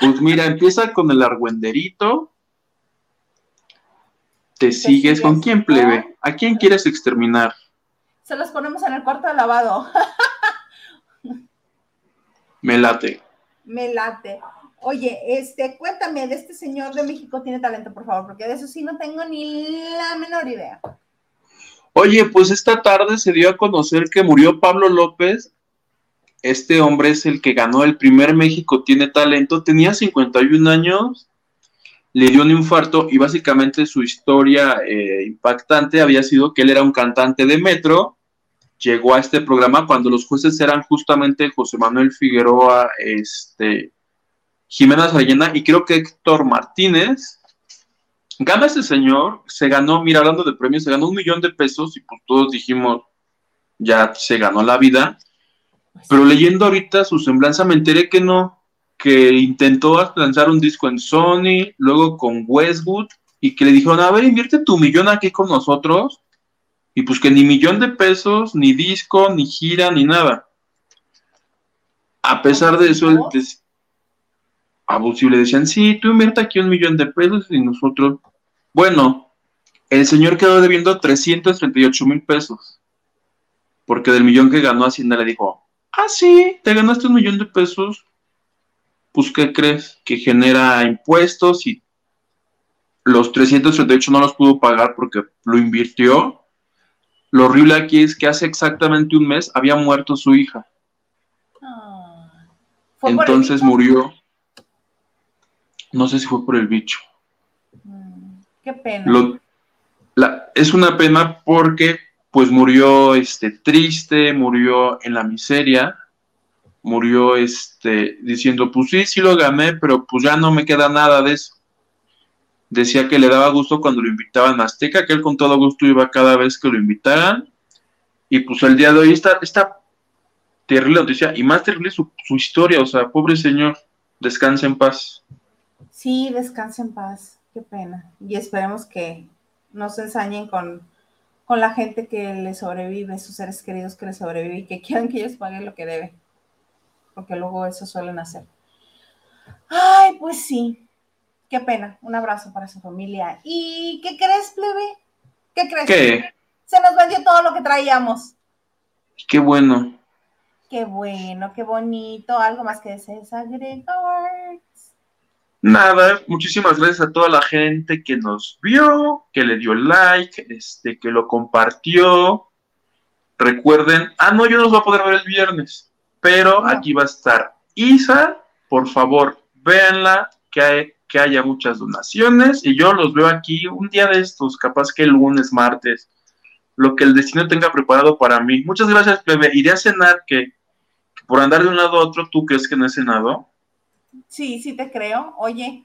Speaker 2: Pues mira, empieza con el argüenderito. Te, sigues. ¿Con quién, plebe? ¿A quién quieres exterminar?
Speaker 1: Se los ponemos en el cuarto de lavado. <laughs>
Speaker 2: Me late.
Speaker 1: Me late. Oye, este, cuéntame de este señor de México tiene talento, por favor, porque de eso sí no tengo ni la menor idea.
Speaker 2: Oye, pues esta tarde se dio a conocer que murió Pablo López. Este hombre es el que ganó el primer México Tiene Talento. Tenía 51 años, le dio un infarto y básicamente su historia eh, impactante había sido que él era un cantante de metro. Llegó a este programa cuando los jueces eran justamente José Manuel Figueroa, este, Jimena Sallena y creo que Héctor Martínez. Gana ese señor, se ganó, mira, hablando de premios, se ganó un millón de pesos y pues todos dijimos, ya se ganó la vida. Pero leyendo ahorita su semblanza me enteré que no, que intentó lanzar un disco en Sony, luego con Westwood, y que le dijeron, a ver, invierte tu millón aquí con nosotros, y pues que ni millón de pesos, ni disco, ni gira, ni nada. A pesar de eso, abusivo. Le decían, sí, tú invierte aquí un millón de pesos y nosotros, bueno, el señor quedó debiendo 338 mil pesos. Porque del millón que ganó Hacienda le dijo, ah, sí, te ganaste un millón de pesos. Pues, ¿qué crees? Que genera impuestos y los 338 no los pudo pagar porque lo invirtió. Lo horrible aquí es que hace exactamente un mes había muerto su hija. Ah. Entonces murió. No sé si fue por el bicho.
Speaker 1: Mm, qué pena.
Speaker 2: es una pena porque pues murió este, triste, murió en la miseria, murió este, diciendo, pues sí, sí lo gané, pero pues ya no me queda nada de eso. Decía que le daba gusto cuando lo invitaban a Azteca, que él con todo gusto iba cada vez que lo invitaran. Y pues el día de hoy está, está terrible noticia, y más terrible su, su historia, o sea, pobre señor, descanse en paz.
Speaker 1: Sí, descanse en paz, qué pena. Y esperemos que no se ensañen con, con la gente que le sobrevive, sus seres queridos que le sobreviven y que quieran que ellos paguen lo que deben. Porque luego eso suelen hacer. Ay, pues sí, qué pena. Un abrazo para su familia. ¿Y qué crees, plebe? ¿Qué crees?
Speaker 2: ¿Qué?
Speaker 1: Se nos vendió todo lo que traíamos.
Speaker 2: Qué bueno.
Speaker 1: Qué bueno, qué bonito. Algo más que desees agregar.
Speaker 2: Nada, muchísimas gracias a toda la gente que nos vio, que le dio like, este, que lo compartió. Recuerden, ah, no, yo no los voy a poder ver el viernes, pero aquí va a estar Isa. Por favor, véanla, que, que haya muchas donaciones y yo los veo aquí un día de estos, capaz que el lunes, martes, lo que el destino tenga preparado para mí. Muchas gracias, plebe. Iré a cenar, que, que por andar de un lado a otro, ¿tú crees que no he cenado?
Speaker 1: Sí, sí te creo. Oye,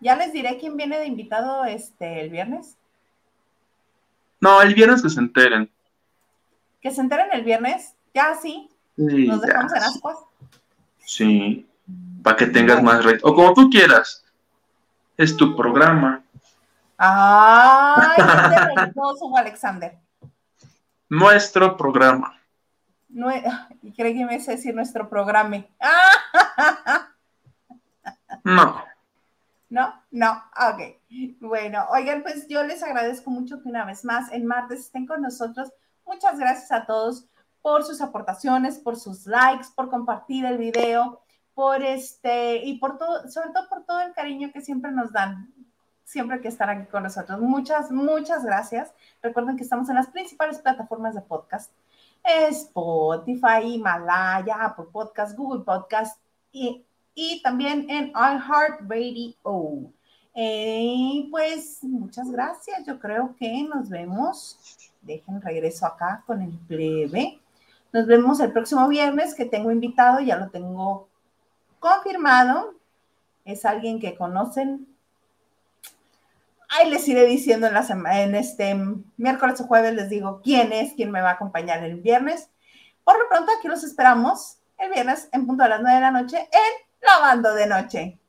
Speaker 1: ya les diré quién viene de invitado este el viernes.
Speaker 2: No, el viernes que se enteren.
Speaker 1: ¿Que se enteren el viernes? Ya, sí. Nos dejamos en ascuas.
Speaker 2: Sí, para que tengas más red. O como tú quieras. Es tu programa.
Speaker 1: Ay, <laughs> qué Alexander.
Speaker 2: Nuestro programa.
Speaker 1: No, <laughs> y cree que me decir nuestro programa. <laughs>
Speaker 2: No.
Speaker 1: ¿No? No, ok. Bueno, oigan, pues yo les agradezco mucho que una vez más en martes estén con nosotros. Muchas gracias a todos por sus aportaciones, por sus likes, por compartir el video, por este, y por todo, sobre todo por todo el cariño que siempre nos dan, siempre que están aquí con nosotros. Muchas, muchas gracias. Recuerden que estamos en las principales plataformas de podcast. Spotify, Himalaya, Apple Podcast, Google Podcast y y también en iHeartRadio. Eh, pues muchas gracias. Yo creo que nos vemos. Dejen regreso acá con el plebe. Nos vemos el próximo viernes que tengo invitado, ya lo tengo confirmado. Es alguien que conocen. Ahí les iré diciendo en, este miércoles o jueves, les digo quién es, quién me va a acompañar el viernes. Por lo pronto, aquí los esperamos el viernes en punto a las 9 de la noche en lavando de noche.